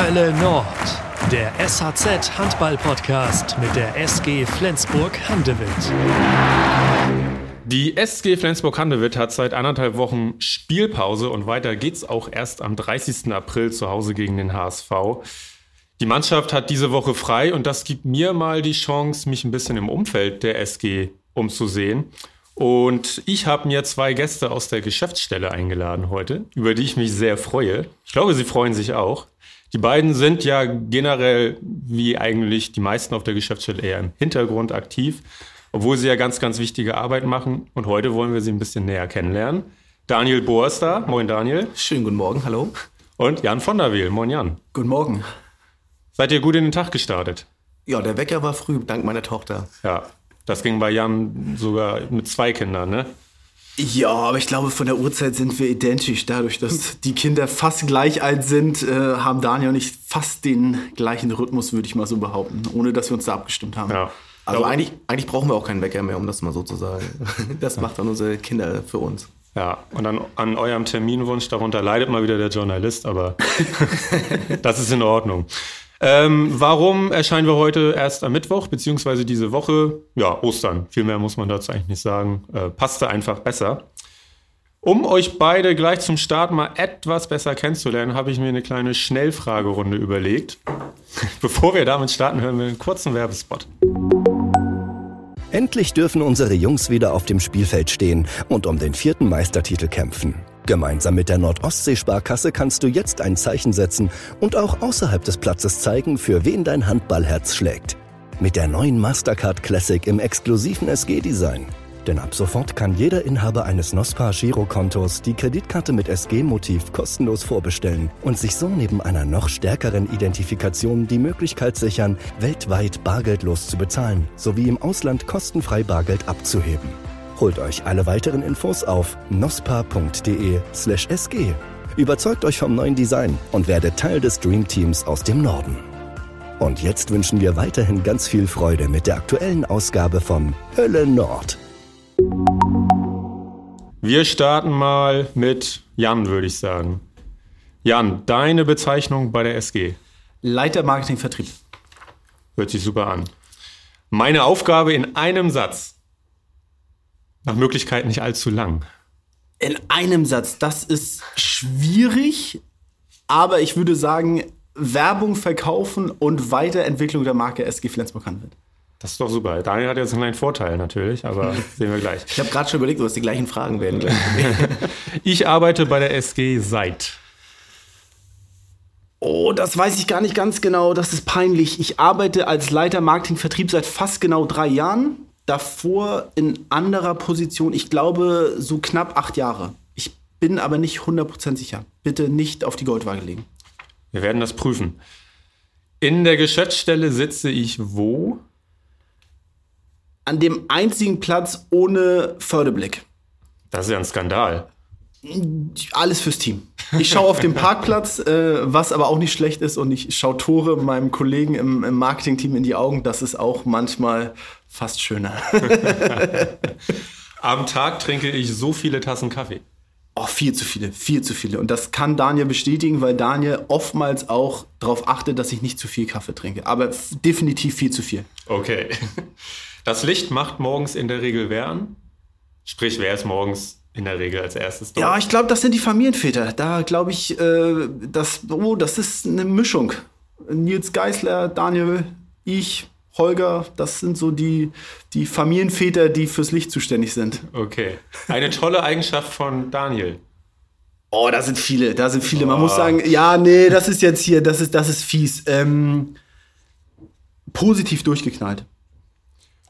Hölle Nord, der SHZ Handball Podcast mit der SG Flensburg Handewitt. Die SG Flensburg-Handewitt hat seit anderthalb Wochen Spielpause und weiter geht's auch erst am 30. April zu Hause gegen den HSV. Die Mannschaft hat diese Woche frei und das gibt mir mal die Chance, mich ein bisschen im Umfeld der SG umzusehen. Und ich habe mir zwei Gäste aus der Geschäftsstelle eingeladen heute, über die ich mich sehr freue. Ich glaube, sie freuen sich auch. Die beiden sind ja generell, wie eigentlich die meisten auf der Geschäftsstelle, eher im Hintergrund aktiv, obwohl sie ja ganz, ganz wichtige Arbeit machen. Und heute wollen wir sie ein bisschen näher kennenlernen. Daniel Bohr ist da. Moin, Daniel. Schönen guten Morgen, hallo. Und Jan von der Wiel. Moin, Jan. Guten Morgen. Seid ihr gut in den Tag gestartet? Ja, der Wecker war früh, dank meiner Tochter. Ja, das ging bei Jan sogar mit zwei Kindern, ne? Ja, aber ich glaube, von der Uhrzeit sind wir identisch. Dadurch, dass die Kinder fast gleich alt sind, äh, haben Daniel und ich fast den gleichen Rhythmus, würde ich mal so behaupten, ohne dass wir uns da abgestimmt haben. Ja. Also eigentlich, eigentlich brauchen wir auch keinen Wecker mehr, um das mal so zu sagen. Das macht dann unsere Kinder für uns. Ja, und an, an eurem Terminwunsch, darunter leidet mal wieder der Journalist, aber das ist in Ordnung. Ähm, warum erscheinen wir heute erst am Mittwoch, beziehungsweise diese Woche? Ja, Ostern. Viel mehr muss man dazu eigentlich nicht sagen. Äh, passte einfach besser. Um euch beide gleich zum Start mal etwas besser kennenzulernen, habe ich mir eine kleine Schnellfragerunde überlegt. Bevor wir damit starten, hören wir einen kurzen Werbespot. Endlich dürfen unsere Jungs wieder auf dem Spielfeld stehen und um den vierten Meistertitel kämpfen. Gemeinsam mit der Nordostsee-Sparkasse kannst du jetzt ein Zeichen setzen und auch außerhalb des Platzes zeigen, für wen dein Handballherz schlägt. Mit der neuen Mastercard Classic im exklusiven SG-Design. Denn ab sofort kann jeder Inhaber eines NOSPA Girokontos die Kreditkarte mit SG-Motiv kostenlos vorbestellen und sich so neben einer noch stärkeren Identifikation die Möglichkeit sichern, weltweit bargeldlos zu bezahlen sowie im Ausland kostenfrei Bargeld abzuheben. Holt euch alle weiteren Infos auf nospa.de/sg. Überzeugt euch vom neuen Design und werdet Teil des Dream Teams aus dem Norden. Und jetzt wünschen wir weiterhin ganz viel Freude mit der aktuellen Ausgabe von Hölle Nord. Wir starten mal mit Jan, würde ich sagen. Jan, deine Bezeichnung bei der SG. Leiter Marketing Vertrieb. Hört sich super an. Meine Aufgabe in einem Satz. Nach Möglichkeit nicht allzu lang. In einem Satz, das ist schwierig, aber ich würde sagen, Werbung verkaufen und Weiterentwicklung der Marke SG Flensburg-Handewitt. Das ist doch super. Daniel hat jetzt einen kleinen Vorteil natürlich, aber sehen wir gleich. Ich habe gerade schon überlegt, was die gleichen Fragen werden. ich arbeite bei der SG seit. Oh, das weiß ich gar nicht ganz genau. Das ist peinlich. Ich arbeite als Leiter Marketing-Vertrieb seit fast genau drei Jahren. Davor in anderer Position, ich glaube, so knapp acht Jahre. Ich bin aber nicht 100% sicher. Bitte nicht auf die Goldwaage legen. Wir werden das prüfen. In der Geschäftsstelle sitze ich wo? An dem einzigen Platz ohne Förderblick. Das ist ja ein Skandal. Alles fürs Team. Ich schaue auf den Parkplatz, äh, was aber auch nicht schlecht ist, und ich schaue Tore meinem Kollegen im, im Marketingteam in die Augen. Das ist auch manchmal fast schöner. Am Tag trinke ich so viele Tassen Kaffee. Oh, viel zu viele, viel zu viele. Und das kann Daniel bestätigen, weil Daniel oftmals auch darauf achtet, dass ich nicht zu viel Kaffee trinke. Aber definitiv viel zu viel. Okay. Das Licht macht morgens in der Regel wer an? Sprich, wer ist morgens in der Regel als erstes dort? Ja, ich glaube, das sind die Familienväter. Da glaube ich, äh, das, oh, das ist eine Mischung. Nils Geisler, Daniel, ich, Holger, das sind so die, die Familienväter, die fürs Licht zuständig sind. Okay. Eine tolle Eigenschaft von Daniel. Oh, da sind viele, da sind viele. Man muss sagen, ja, nee, das ist jetzt hier, das ist, das ist fies. Ähm, positiv durchgeknallt.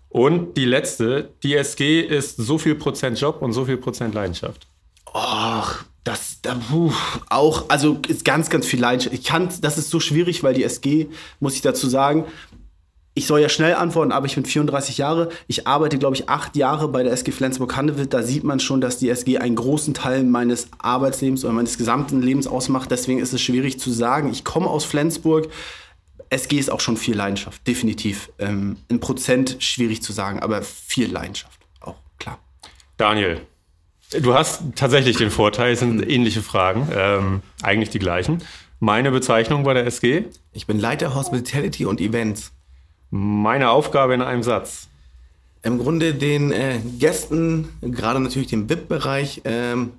Und die letzte, die SG ist so viel Prozent Job und so viel Prozent Leidenschaft. Ach, das, da, puh, auch, also ist ganz, ganz viel Leidenschaft. Ich kann, das ist so schwierig, weil die SG, muss ich dazu sagen, ich soll ja schnell antworten, aber ich bin 34 Jahre. Ich arbeite, glaube ich, acht Jahre bei der SG Flensburg-Handewitt. Da sieht man schon, dass die SG einen großen Teil meines Arbeitslebens oder meines gesamten Lebens ausmacht. Deswegen ist es schwierig zu sagen. Ich komme aus Flensburg. SG ist auch schon viel Leidenschaft, definitiv. Ähm, in Prozent schwierig zu sagen, aber viel Leidenschaft, auch klar. Daniel, du hast tatsächlich den Vorteil, es sind ähnliche Fragen, ähm, eigentlich die gleichen. Meine Bezeichnung bei der SG? Ich bin Leiter Hospitality und Events. Meine Aufgabe in einem Satz. Im Grunde den äh, Gästen, gerade natürlich dem VIP-Bereich, ähm,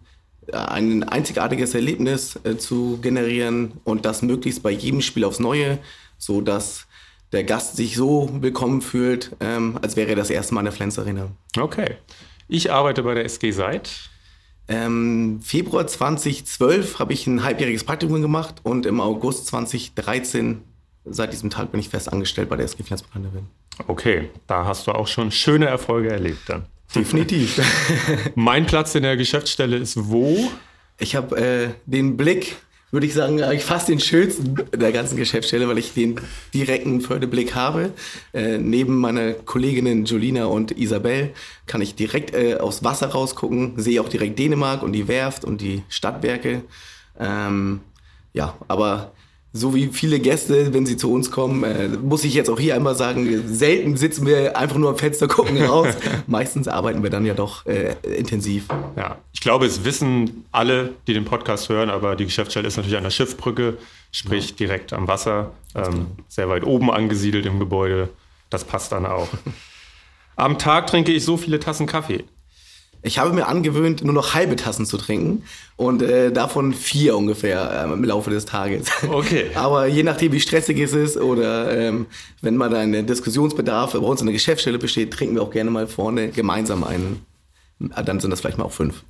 ein einzigartiges Erlebnis äh, zu generieren und das möglichst bei jedem Spiel aufs Neue, so dass der Gast sich so willkommen fühlt, ähm, als wäre er das erste Mal in der Flens Arena. Okay. Ich arbeite bei der SG seit ähm, Februar 2012 habe ich ein halbjähriges Praktikum gemacht und im August 2013 seit diesem Tag bin ich fest angestellt bei der SG Handewitt. Okay, da hast du auch schon schöne Erfolge erlebt dann. Definitiv. mein Platz in der Geschäftsstelle ist wo? Ich habe äh, den Blick, würde ich sagen, eigentlich fast den schönsten der ganzen Geschäftsstelle, weil ich den direkten Förderblick habe. Äh, neben meiner Kolleginnen Julina und Isabel kann ich direkt äh, aufs Wasser rausgucken, sehe auch direkt Dänemark und die Werft und die Stadtwerke. Ähm, ja, aber so wie viele Gäste, wenn sie zu uns kommen, äh, muss ich jetzt auch hier einmal sagen, selten sitzen wir einfach nur am Fenster, gucken raus. Meistens arbeiten wir dann ja doch äh, intensiv. Ja, ich glaube, es wissen alle, die den Podcast hören, aber die Geschäftsstelle ist natürlich an der Schiffbrücke, sprich ja. direkt am Wasser, ähm, sehr weit oben angesiedelt im Gebäude. Das passt dann auch. Am Tag trinke ich so viele Tassen Kaffee. Ich habe mir angewöhnt, nur noch halbe Tassen zu trinken und äh, davon vier ungefähr ähm, im Laufe des Tages. Okay. Aber je nachdem, wie stressig es ist oder ähm, wenn mal ein Diskussionsbedarf bei uns in der Geschäftsstelle besteht, trinken wir auch gerne mal vorne gemeinsam einen. Dann sind das vielleicht mal auch fünf.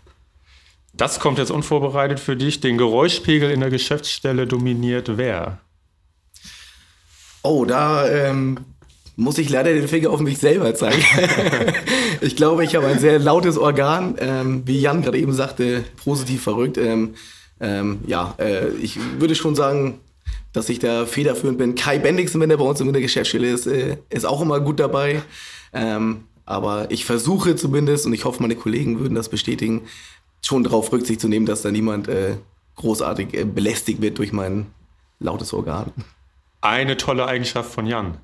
Das kommt jetzt unvorbereitet für dich. Den Geräuschpegel in der Geschäftsstelle dominiert wer? Oh, da ähm, muss ich leider den Finger auf mich selber zeigen. ich glaube, ich habe ein sehr lautes Organ, ähm, wie Jan gerade eben sagte, positiv verrückt. Ähm, ähm, ja, äh, ich würde schon sagen, dass ich da federführend bin. Kai Bendixen, wenn er bei uns in der Geschäftsstelle ist, äh, ist auch immer gut dabei. Ähm, aber ich versuche zumindest, und ich hoffe, meine Kollegen würden das bestätigen, schon darauf Rücksicht zu nehmen, dass da niemand äh, großartig äh, belästigt wird durch mein lautes Organ. Eine tolle Eigenschaft von Jan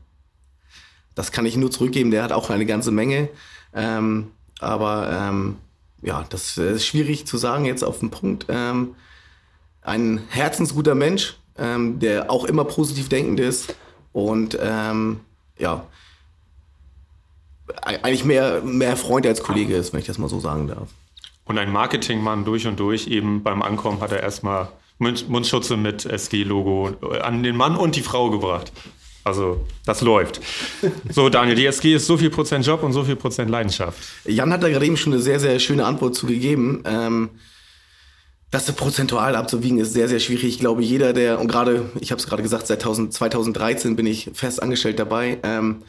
das kann ich nur zurückgeben. Der hat auch eine ganze Menge. Ähm, aber ähm, ja, das ist schwierig zu sagen jetzt auf den Punkt. Ähm, ein herzensguter Mensch, ähm, der auch immer positiv denkend ist und ähm, ja, eigentlich mehr, mehr Freund als Kollege ist, wenn ich das mal so sagen darf. Und ein Marketingmann durch und durch, eben beim Ankommen hat er erstmal Mundschutze mit SG-Logo an den Mann und die Frau gebracht. Also das läuft. So, Daniel, die SG ist so viel Prozent Job und so viel Prozent Leidenschaft. Jan hat da gerade eben schon eine sehr, sehr schöne Antwort zu gegeben. Ähm, das prozentual abzuwiegen ist sehr, sehr schwierig. Ich glaube, jeder, der, und gerade, ich habe es gerade gesagt, seit 2013 bin ich fest angestellt dabei. Ähm,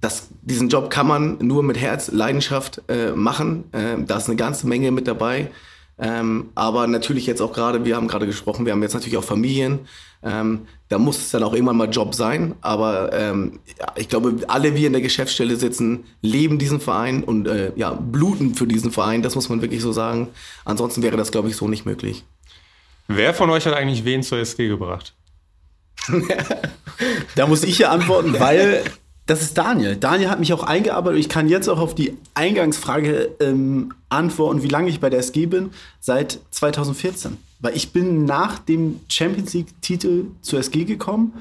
das, diesen Job kann man nur mit Herz, Leidenschaft äh, machen. Äh, da ist eine ganze Menge mit dabei. Ähm, aber natürlich jetzt auch gerade, wir haben gerade gesprochen, wir haben jetzt natürlich auch Familien. Ähm, da muss es dann auch irgendwann mal Job sein. Aber ähm, ja, ich glaube, alle wir in der Geschäftsstelle sitzen, leben diesen Verein und äh, ja, bluten für diesen Verein. Das muss man wirklich so sagen. Ansonsten wäre das, glaube ich, so nicht möglich. Wer von euch hat eigentlich wen zur SG gebracht? da muss ich ja antworten, weil das ist Daniel. Daniel hat mich auch eingearbeitet. Ich kann jetzt auch auf die Eingangsfrage ähm, antworten, wie lange ich bei der SG bin. Seit 2014. Weil ich bin nach dem Champions League-Titel zur SG gekommen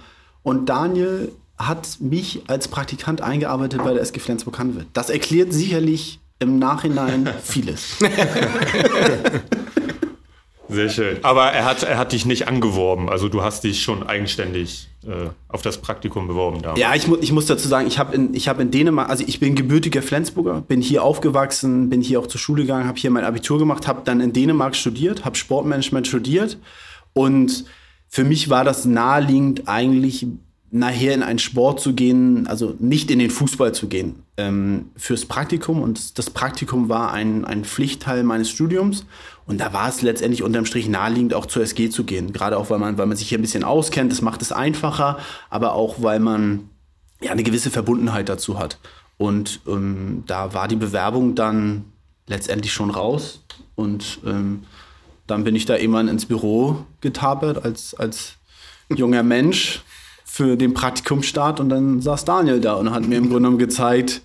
und Daniel hat mich als Praktikant eingearbeitet bei der SG Flensburg-Handewitt. Das erklärt sicherlich im Nachhinein vieles. Sehr schön. Aber er hat, er hat dich nicht angeworben. Also du hast dich schon eigenständig auf das Praktikum beworben. Damals. Ja, ich, mu ich muss dazu sagen, ich habe in, hab in Dänemark, also ich bin gebürtiger Flensburger, bin hier aufgewachsen, bin hier auch zur Schule gegangen, habe hier mein Abitur gemacht, habe dann in Dänemark studiert, habe Sportmanagement studiert und für mich war das naheliegend eigentlich nachher in einen Sport zu gehen, also nicht in den Fußball zu gehen, ähm, fürs Praktikum. Und das Praktikum war ein, ein Pflichtteil meines Studiums. Und da war es letztendlich unterm Strich naheliegend, auch zur SG zu gehen. Gerade auch, weil man, weil man sich hier ein bisschen auskennt, das macht es einfacher, aber auch, weil man ja eine gewisse Verbundenheit dazu hat. Und ähm, da war die Bewerbung dann letztendlich schon raus. Und ähm, dann bin ich da irgendwann ins Büro getapert als, als junger Mensch für den Praktikumstart und dann saß Daniel da und hat mir im Grunde genommen gezeigt,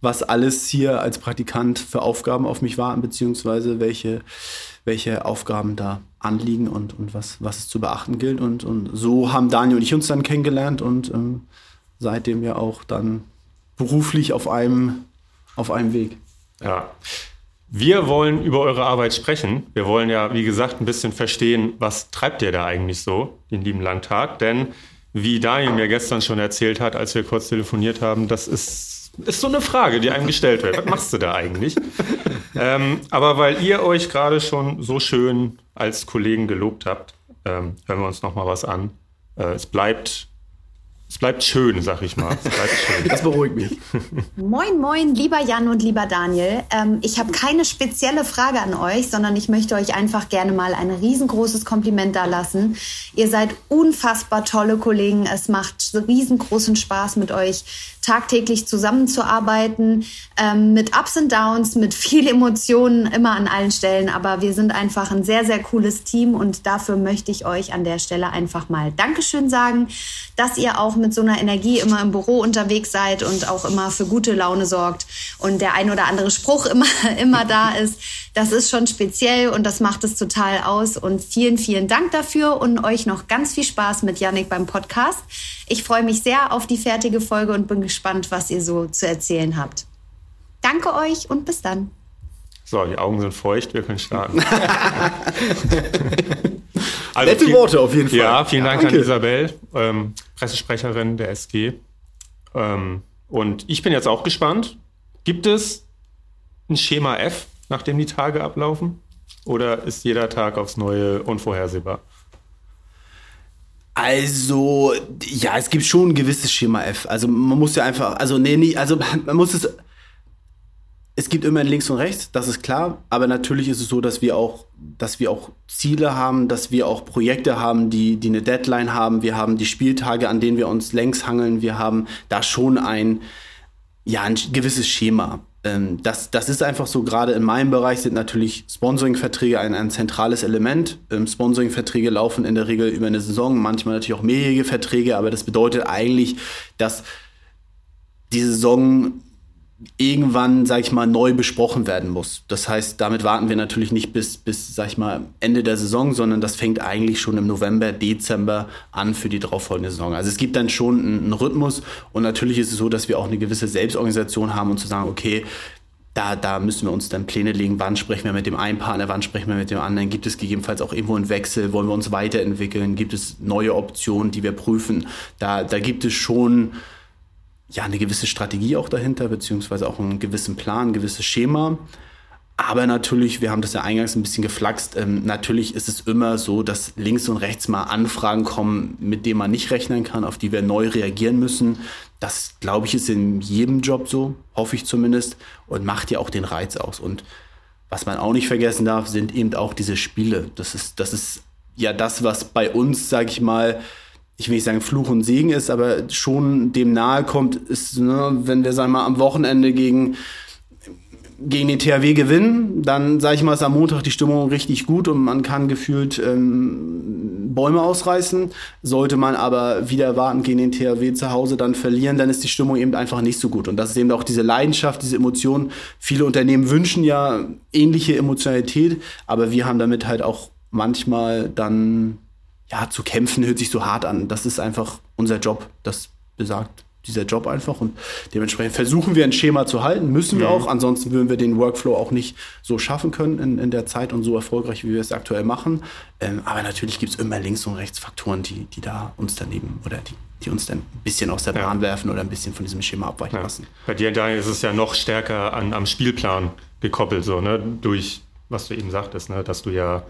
was alles hier als Praktikant für Aufgaben auf mich warten, beziehungsweise welche, welche Aufgaben da anliegen und, und was, was es zu beachten gilt. Und, und so haben Daniel und ich uns dann kennengelernt und ähm, seitdem ja auch dann beruflich auf einem, auf einem Weg. Ja. Wir wollen über eure Arbeit sprechen. Wir wollen ja, wie gesagt, ein bisschen verstehen, was treibt ihr da eigentlich so den lieben langen Tag? Denn wie Daniel mir gestern schon erzählt hat, als wir kurz telefoniert haben, das ist, ist so eine Frage, die einem gestellt wird. Was machst du da eigentlich? ähm, aber weil ihr euch gerade schon so schön als Kollegen gelobt habt, ähm, hören wir uns noch mal was an. Äh, es bleibt es bleibt schön, sag ich mal. Schön. Das beruhigt mich. Moin, moin, lieber Jan und lieber Daniel. Ähm, ich habe keine spezielle Frage an euch, sondern ich möchte euch einfach gerne mal ein riesengroßes Kompliment da lassen. Ihr seid unfassbar tolle Kollegen. Es macht riesengroßen Spaß mit euch tagtäglich zusammenzuarbeiten, ähm, mit Ups und Downs, mit viel Emotionen, immer an allen Stellen. Aber wir sind einfach ein sehr, sehr cooles Team und dafür möchte ich euch an der Stelle einfach mal Dankeschön sagen, dass ihr auch mit so einer Energie immer im Büro unterwegs seid und auch immer für gute Laune sorgt und der ein oder andere Spruch immer, immer da ist. Das ist schon speziell und das macht es total aus. Und vielen, vielen Dank dafür und euch noch ganz viel Spaß mit Yannick beim Podcast. Ich freue mich sehr auf die fertige Folge und bin gespannt, was ihr so zu erzählen habt. Danke euch und bis dann. So, die Augen sind feucht, wir können starten. also Nette Worte auf jeden Fall. Ja, vielen Dank Danke. an Isabel, ähm, Pressesprecherin der SG. Ähm, und ich bin jetzt auch gespannt. Gibt es ein Schema F, nachdem die Tage ablaufen? Oder ist jeder Tag aufs Neue unvorhersehbar? Also, ja, es gibt schon ein gewisses Schema F. Also man muss ja einfach, also nee, nee, also man muss es. Es gibt immer ein links und rechts, das ist klar. Aber natürlich ist es so, dass wir auch, dass wir auch Ziele haben, dass wir auch Projekte haben, die, die eine Deadline haben. Wir haben die Spieltage, an denen wir uns längs hangeln. Wir haben da schon ein, ja, ein gewisses Schema. Ähm, das, das ist einfach so, gerade in meinem Bereich sind natürlich Sponsoring-Verträge ein, ein zentrales Element. Ähm, Sponsoring-Verträge laufen in der Regel über eine Saison, manchmal natürlich auch mehrjährige Verträge, aber das bedeutet eigentlich, dass die Saison irgendwann, sag ich mal, neu besprochen werden muss. Das heißt, damit warten wir natürlich nicht bis, bis, sag ich mal, Ende der Saison, sondern das fängt eigentlich schon im November, Dezember an für die darauffolgende Saison. Also es gibt dann schon einen, einen Rhythmus und natürlich ist es so, dass wir auch eine gewisse Selbstorganisation haben und zu sagen, okay, da, da müssen wir uns dann Pläne legen, wann sprechen wir mit dem einen Partner, wann sprechen wir mit dem anderen, gibt es gegebenenfalls auch irgendwo einen Wechsel, wollen wir uns weiterentwickeln, gibt es neue Optionen, die wir prüfen. Da, da gibt es schon ja eine gewisse Strategie auch dahinter, beziehungsweise auch einen gewissen Plan, ein gewisses Schema. Aber natürlich, wir haben das ja eingangs ein bisschen geflaxt, ähm, natürlich ist es immer so, dass links und rechts mal Anfragen kommen, mit denen man nicht rechnen kann, auf die wir neu reagieren müssen. Das, glaube ich, ist in jedem Job so, hoffe ich zumindest, und macht ja auch den Reiz aus. Und was man auch nicht vergessen darf, sind eben auch diese Spiele. Das ist, das ist ja das, was bei uns, sage ich mal, ich will nicht sagen Fluch und Segen ist, aber schon dem nahe kommt, ist, ne, wenn wir, sagen wir mal, am Wochenende gegen, gegen den THW gewinnen, dann, sage ich mal, ist am Montag die Stimmung richtig gut und man kann gefühlt ähm, Bäume ausreißen. Sollte man aber wieder warten gegen den THW zu Hause dann verlieren, dann ist die Stimmung eben einfach nicht so gut. Und das ist eben auch diese Leidenschaft, diese Emotion. Viele Unternehmen wünschen ja ähnliche Emotionalität, aber wir haben damit halt auch manchmal dann ja, zu kämpfen hört sich so hart an. Das ist einfach unser Job. Das besagt dieser Job einfach. Und dementsprechend versuchen wir ein Schema zu halten, müssen wir mhm. auch. Ansonsten würden wir den Workflow auch nicht so schaffen können in, in der Zeit und so erfolgreich, wie wir es aktuell machen. Ähm, aber natürlich gibt es immer links und rechts Faktoren, die, die da uns daneben oder die, die uns dann ein bisschen aus der Bahn ja. werfen oder ein bisschen von diesem Schema abweichen ja. lassen. Bei dir, Daniel, ist es ja noch stärker an, am Spielplan gekoppelt, so, ne? Durch, was du eben sagtest, ne? dass du ja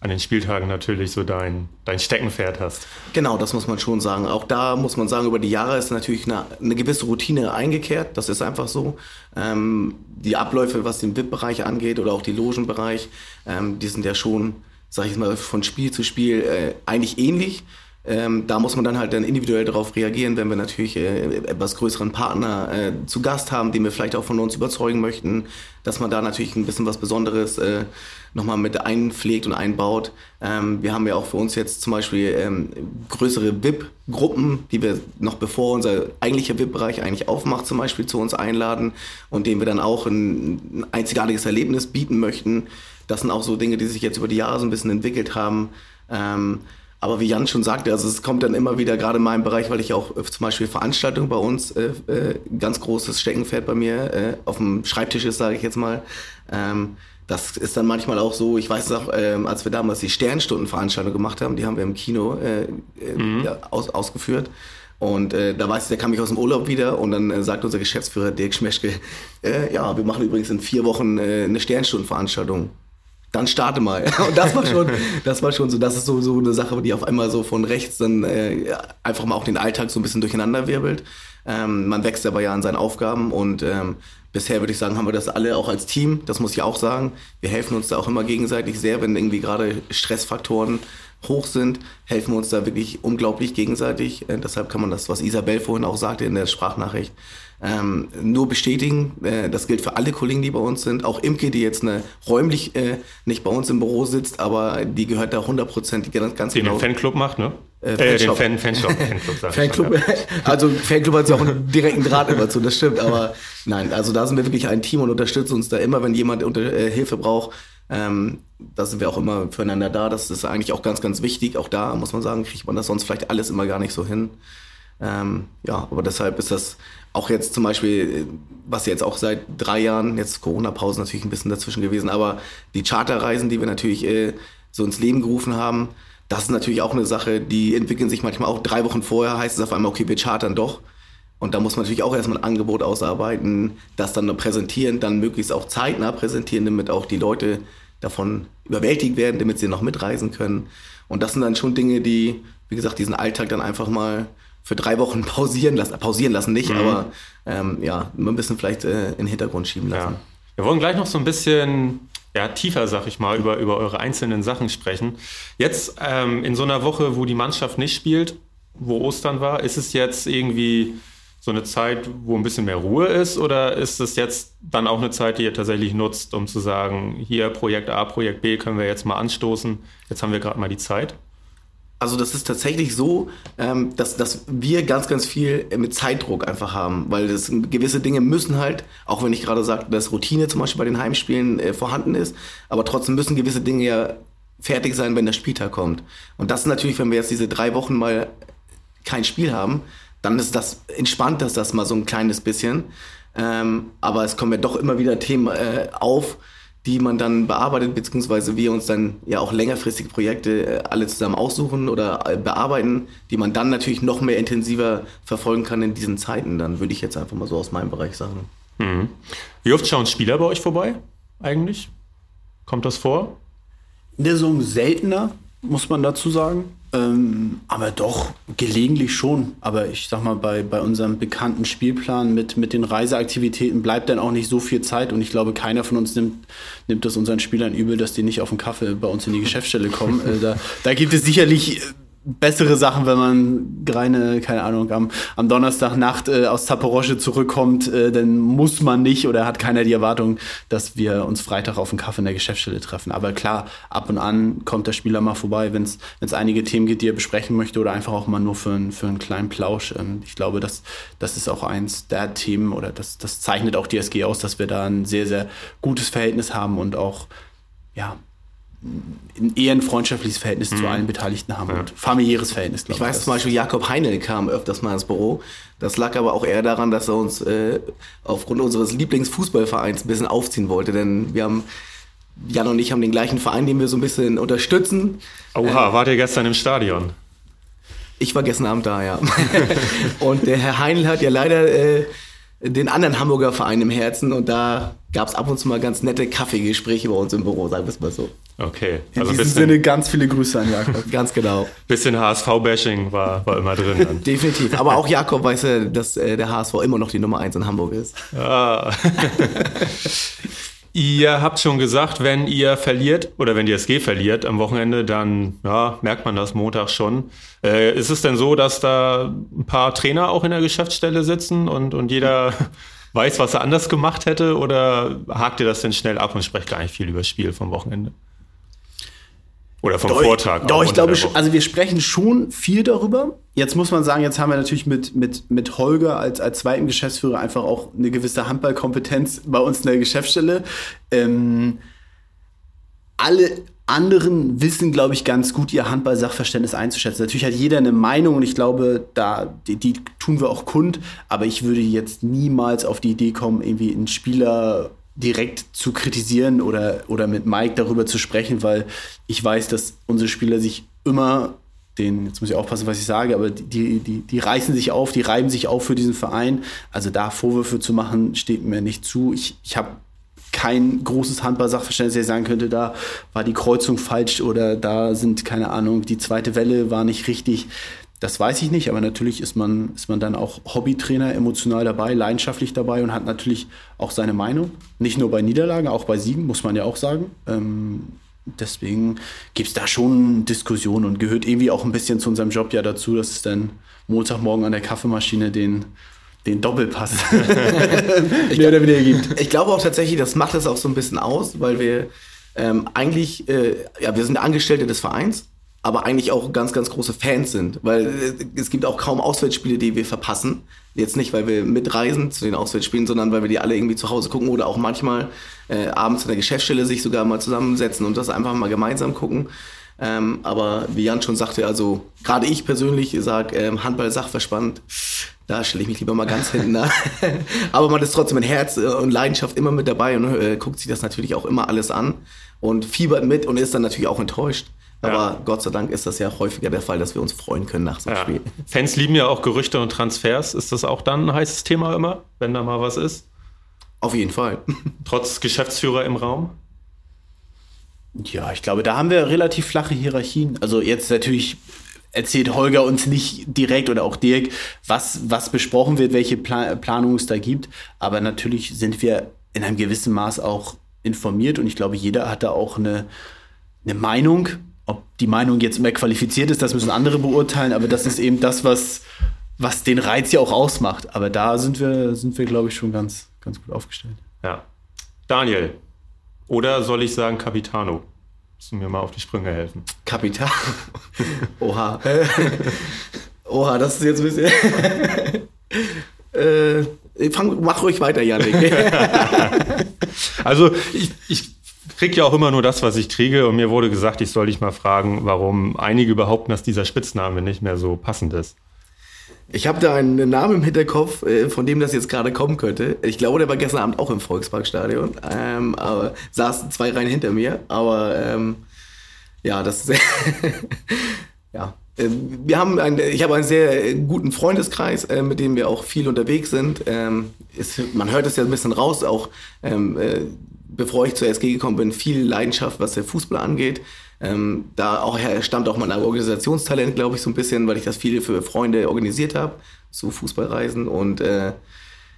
an den Spieltagen natürlich so dein, dein Steckenpferd hast. Genau, das muss man schon sagen. Auch da muss man sagen, über die Jahre ist natürlich eine, eine gewisse Routine eingekehrt. Das ist einfach so. Ähm, die Abläufe, was den VIP-Bereich angeht oder auch die Logenbereich, ähm, die sind ja schon, sag ich mal, von Spiel zu Spiel äh, eigentlich ähnlich. Ähm, da muss man dann halt dann individuell darauf reagieren, wenn wir natürlich äh, etwas größeren Partner äh, zu Gast haben, den wir vielleicht auch von uns überzeugen möchten, dass man da natürlich ein bisschen was Besonderes äh, nochmal mit einpflegt und einbaut. Ähm, wir haben ja auch für uns jetzt zum Beispiel ähm, größere VIP-Gruppen, die wir noch bevor unser eigentlicher VIP-Bereich eigentlich aufmacht, zum Beispiel zu uns einladen und denen wir dann auch ein, ein einzigartiges Erlebnis bieten möchten. Das sind auch so Dinge, die sich jetzt über die Jahre so ein bisschen entwickelt haben. Ähm, aber wie Jan schon sagte, also es kommt dann immer wieder, gerade in meinem Bereich, weil ich auch äh, zum Beispiel Veranstaltungen bei uns, äh, äh, ganz großes Steckenpferd bei mir äh, auf dem Schreibtisch ist, sage ich jetzt mal. Ähm, das ist dann manchmal auch so, ich weiß noch, ähm, als wir damals die Sternstundenveranstaltung gemacht haben, die haben wir im Kino äh, äh mhm. ja, aus, ausgeführt. Und äh, da weiß ich, der kam ich aus dem Urlaub wieder und dann äh, sagt unser Geschäftsführer Dirk Schmeschke, äh, ja, wir machen übrigens in vier Wochen äh, eine Sternstundenveranstaltung dann starte mal. Und das war schon, das war schon so, das ist so, so eine Sache, die auf einmal so von rechts dann äh, einfach mal auch den Alltag so ein bisschen durcheinander wirbelt. Ähm, man wächst aber ja an seinen Aufgaben und ähm, bisher würde ich sagen, haben wir das alle auch als Team, das muss ich auch sagen. Wir helfen uns da auch immer gegenseitig sehr, wenn irgendwie gerade Stressfaktoren hoch sind, helfen wir uns da wirklich unglaublich gegenseitig. Äh, deshalb kann man das, was Isabel vorhin auch sagte in der Sprachnachricht, ähm, nur bestätigen. Äh, das gilt für alle Kollegen, die bei uns sind. Auch Imke, die jetzt eine, räumlich äh, nicht bei uns im Büro sitzt, aber die gehört da 100% ganz, ganz die genau. Den Fanclub macht, ne? Äh, äh, den Fan, Fanshop. Fanclub, Fanclub, ja. also Fanclub hat ja auch einen direkten Draht immer zu, das stimmt. Aber nein, also da sind wir wirklich ein Team und unterstützen uns da immer, wenn jemand unter, äh, Hilfe braucht. Ähm, da sind wir auch immer füreinander da. Das ist eigentlich auch ganz, ganz wichtig. Auch da muss man sagen, kriegt man das sonst vielleicht alles immer gar nicht so hin. Ähm, ja, aber deshalb ist das auch jetzt zum Beispiel, was jetzt auch seit drei Jahren, jetzt Corona-Pause natürlich ein bisschen dazwischen gewesen, aber die Charterreisen, die wir natürlich äh, so ins Leben gerufen haben, das ist natürlich auch eine Sache, die entwickeln sich manchmal auch drei Wochen vorher, heißt es auf einmal, okay, wir chartern doch. Und da muss man natürlich auch erstmal ein Angebot ausarbeiten, das dann präsentieren, dann möglichst auch zeitnah präsentieren, damit auch die Leute davon überwältigt werden, damit sie noch mitreisen können. Und das sind dann schon Dinge, die, wie gesagt, diesen Alltag dann einfach mal für drei Wochen pausieren lassen, pausieren lassen nicht, mhm. aber ähm, ja, ein bisschen vielleicht äh, in den Hintergrund schieben lassen. Ja. Wir wollen gleich noch so ein bisschen ja, tiefer, sag ich mal, über, über eure einzelnen Sachen sprechen. Jetzt ähm, in so einer Woche, wo die Mannschaft nicht spielt, wo Ostern war, ist es jetzt irgendwie so eine Zeit, wo ein bisschen mehr Ruhe ist oder ist es jetzt dann auch eine Zeit, die ihr tatsächlich nutzt, um zu sagen, hier Projekt A, Projekt B können wir jetzt mal anstoßen, jetzt haben wir gerade mal die Zeit? Also das ist tatsächlich so, ähm, dass, dass wir ganz, ganz viel mit Zeitdruck einfach haben, weil das, gewisse Dinge müssen halt, auch wenn ich gerade sagte, dass Routine zum Beispiel bei den Heimspielen äh, vorhanden ist, aber trotzdem müssen gewisse Dinge ja fertig sein, wenn der Spieltag kommt. Und das ist natürlich, wenn wir jetzt diese drei Wochen mal kein Spiel haben, dann ist das entspannt, dass das mal so ein kleines bisschen. Ähm, aber es kommen ja doch immer wieder Themen äh, auf, die man dann bearbeitet, beziehungsweise wir uns dann ja auch längerfristige Projekte äh, alle zusammen aussuchen oder äh, bearbeiten, die man dann natürlich noch mehr intensiver verfolgen kann in diesen Zeiten. Dann würde ich jetzt einfach mal so aus meinem Bereich sagen. Mhm. Wie oft schauen Spieler bei euch vorbei eigentlich? Kommt das vor? In der Saison seltener, muss man dazu sagen. Ähm, aber doch, gelegentlich schon. Aber ich sag mal, bei, bei unserem bekannten Spielplan mit, mit den Reiseaktivitäten bleibt dann auch nicht so viel Zeit. Und ich glaube, keiner von uns nimmt, nimmt es unseren Spielern übel, dass die nicht auf den Kaffee bei uns in die Geschäftsstelle kommen. äh, da, da gibt es sicherlich äh, bessere Sachen, wenn man Greine, keine Ahnung, am, am Donnerstagnacht äh, aus Zaporosche zurückkommt, äh, dann muss man nicht oder hat keiner die Erwartung, dass wir uns Freitag auf einen Kaffee in der Geschäftsstelle treffen. Aber klar, ab und an kommt der Spieler mal vorbei, wenn es einige Themen gibt, die er besprechen möchte oder einfach auch mal nur für, für einen kleinen Plausch. Ähm, ich glaube, das, das ist auch eins der Themen oder das, das zeichnet auch die SG aus, dass wir da ein sehr, sehr gutes Verhältnis haben und auch ja, eher ein freundschaftliches Verhältnis mhm. zu allen Beteiligten haben ja. und familiäres Verhältnis. Ich, ich weiß zum Beispiel, Jakob Heinel kam öfters mal ins Büro. Das lag aber auch eher daran, dass er uns äh, aufgrund unseres Lieblingsfußballvereins ein bisschen aufziehen wollte, denn wir haben Jan und ich haben den gleichen Verein, den wir so ein bisschen unterstützen. Oha, äh, wart ihr gestern im Stadion? Ich war gestern Abend da, ja. und der Herr Heinl hat ja leider äh, den anderen Hamburger Verein im Herzen und da gab es ab und zu mal ganz nette Kaffeegespräche bei uns im Büro, sagen wir es mal so. Okay. In also diesem Sinne ganz viele Grüße an Jakob. ganz genau. Bisschen HSV-Bashing war, war immer drin. Dann. Definitiv. Aber auch Jakob weiß ja, dass äh, der HSV immer noch die Nummer 1 in Hamburg ist. Ah. Ihr habt schon gesagt, wenn ihr verliert oder wenn die SG verliert am Wochenende, dann ja, merkt man das Montag schon. Äh, ist es denn so, dass da ein paar Trainer auch in der Geschäftsstelle sitzen und, und jeder weiß, was er anders gemacht hätte? Oder hakt ihr das denn schnell ab und sprecht gar nicht viel über das Spiel vom Wochenende? Oder vom Doch, Vortag? Doch, ich glaube, also wir sprechen schon viel darüber. Jetzt muss man sagen, jetzt haben wir natürlich mit, mit, mit Holger als, als zweiten Geschäftsführer einfach auch eine gewisse Handballkompetenz bei uns in der Geschäftsstelle. Ähm, alle anderen wissen, glaube ich, ganz gut, ihr Handball-Sachverständnis einzuschätzen. Natürlich hat jeder eine Meinung und ich glaube, da, die, die tun wir auch kund, aber ich würde jetzt niemals auf die Idee kommen, irgendwie einen Spieler direkt zu kritisieren oder, oder mit Mike darüber zu sprechen, weil ich weiß, dass unsere Spieler sich immer den, jetzt muss ich aufpassen, was ich sage, aber die, die, die reißen sich auf, die reiben sich auf für diesen Verein. Also da Vorwürfe zu machen, steht mir nicht zu. Ich, ich habe kein großes Handball-Sachverständnis, der sagen könnte, da war die Kreuzung falsch oder da sind, keine Ahnung, die zweite Welle war nicht richtig. Das weiß ich nicht, aber natürlich ist man, ist man dann auch Hobbytrainer, emotional dabei, leidenschaftlich dabei und hat natürlich auch seine Meinung. Nicht nur bei Niederlagen, auch bei Siegen, muss man ja auch sagen. Ähm, deswegen gibt es da schon Diskussionen und gehört irgendwie auch ein bisschen zu unserem Job ja dazu, dass es dann Montagmorgen an der Kaffeemaschine den, den Doppelpass mehr oder weniger gibt. Ich glaube auch tatsächlich, das macht es auch so ein bisschen aus, weil wir ähm, eigentlich, äh, ja, wir sind Angestellte des Vereins, aber eigentlich auch ganz, ganz große Fans sind, weil äh, es gibt auch kaum Auswärtsspiele, die wir verpassen. Jetzt nicht, weil wir mitreisen zu den Auswärtsspielen, sondern weil wir die alle irgendwie zu Hause gucken oder auch manchmal äh, abends in der Geschäftsstelle sich sogar mal zusammensetzen und das einfach mal gemeinsam gucken. Ähm, aber wie Jan schon sagte, also gerade ich persönlich sage, ähm, Handball Sachverstand, da stelle ich mich lieber mal ganz hinten an. aber man ist trotzdem mit Herz äh, und Leidenschaft immer mit dabei und äh, guckt sich das natürlich auch immer alles an und fiebert mit und ist dann natürlich auch enttäuscht. Aber Ja. Gott sei Dank ist das ja häufiger der Fall, dass wir uns freuen können nach so einem Ja. Spiel. Fans lieben ja auch Gerüchte und Transfers. Ist das auch dann ein heißes Thema immer, wenn da mal was ist? Auf jeden Fall. Trotz Geschäftsführer im Raum? Ja, ich glaube, da haben wir relativ flache Hierarchien. Also jetzt natürlich erzählt Holger uns nicht direkt oder auch Dirk, was, was besprochen wird, welche Pla Planungen es da gibt. Aber natürlich sind wir in einem gewissen Maß auch informiert und ich glaube, jeder hat da auch eine, eine Meinung. Ob die Meinung jetzt immer qualifiziert ist, das müssen andere beurteilen, aber das ist eben das, was, was den Reiz ja auch ausmacht. Aber da sind wir, sind wir, glaube ich, schon ganz, ganz gut aufgestellt. Ja. Daniel. Oder soll ich sagen Capitano? Müssen mir mal auf die Sprünge helfen. Kapital. Oha. Oha, das ist jetzt ein bisschen. äh, fang, mach ruhig weiter, Janik. Also ich, ich kriege ja auch immer nur das, was ich kriege. Und mir wurde gesagt, ich soll dich mal fragen, warum einige behaupten, dass dieser Spitzname nicht mehr so passend ist. Ich habe da einen Namen im Hinterkopf, äh, von dem das jetzt gerade kommen könnte. Ich glaube, der war gestern Abend auch im Volksparkstadion. Ähm, aber saßen zwei Reihen hinter mir. Aber ähm, ja, das ist. ja. Ähm, Wir haben einen, ich habe einen sehr guten Freundeskreis, äh, mit dem wir auch viel unterwegs sind. Ähm, ist, man hört es ja ein bisschen raus, auch ähm, äh, bevor ich zur SG gekommen bin, viel Leidenschaft, was der Fußball angeht. Ähm, da auch her stammt auch mein Organisationstalent, glaube ich, so ein bisschen, weil ich das viele für Freunde organisiert habe, so Fußballreisen. Und äh,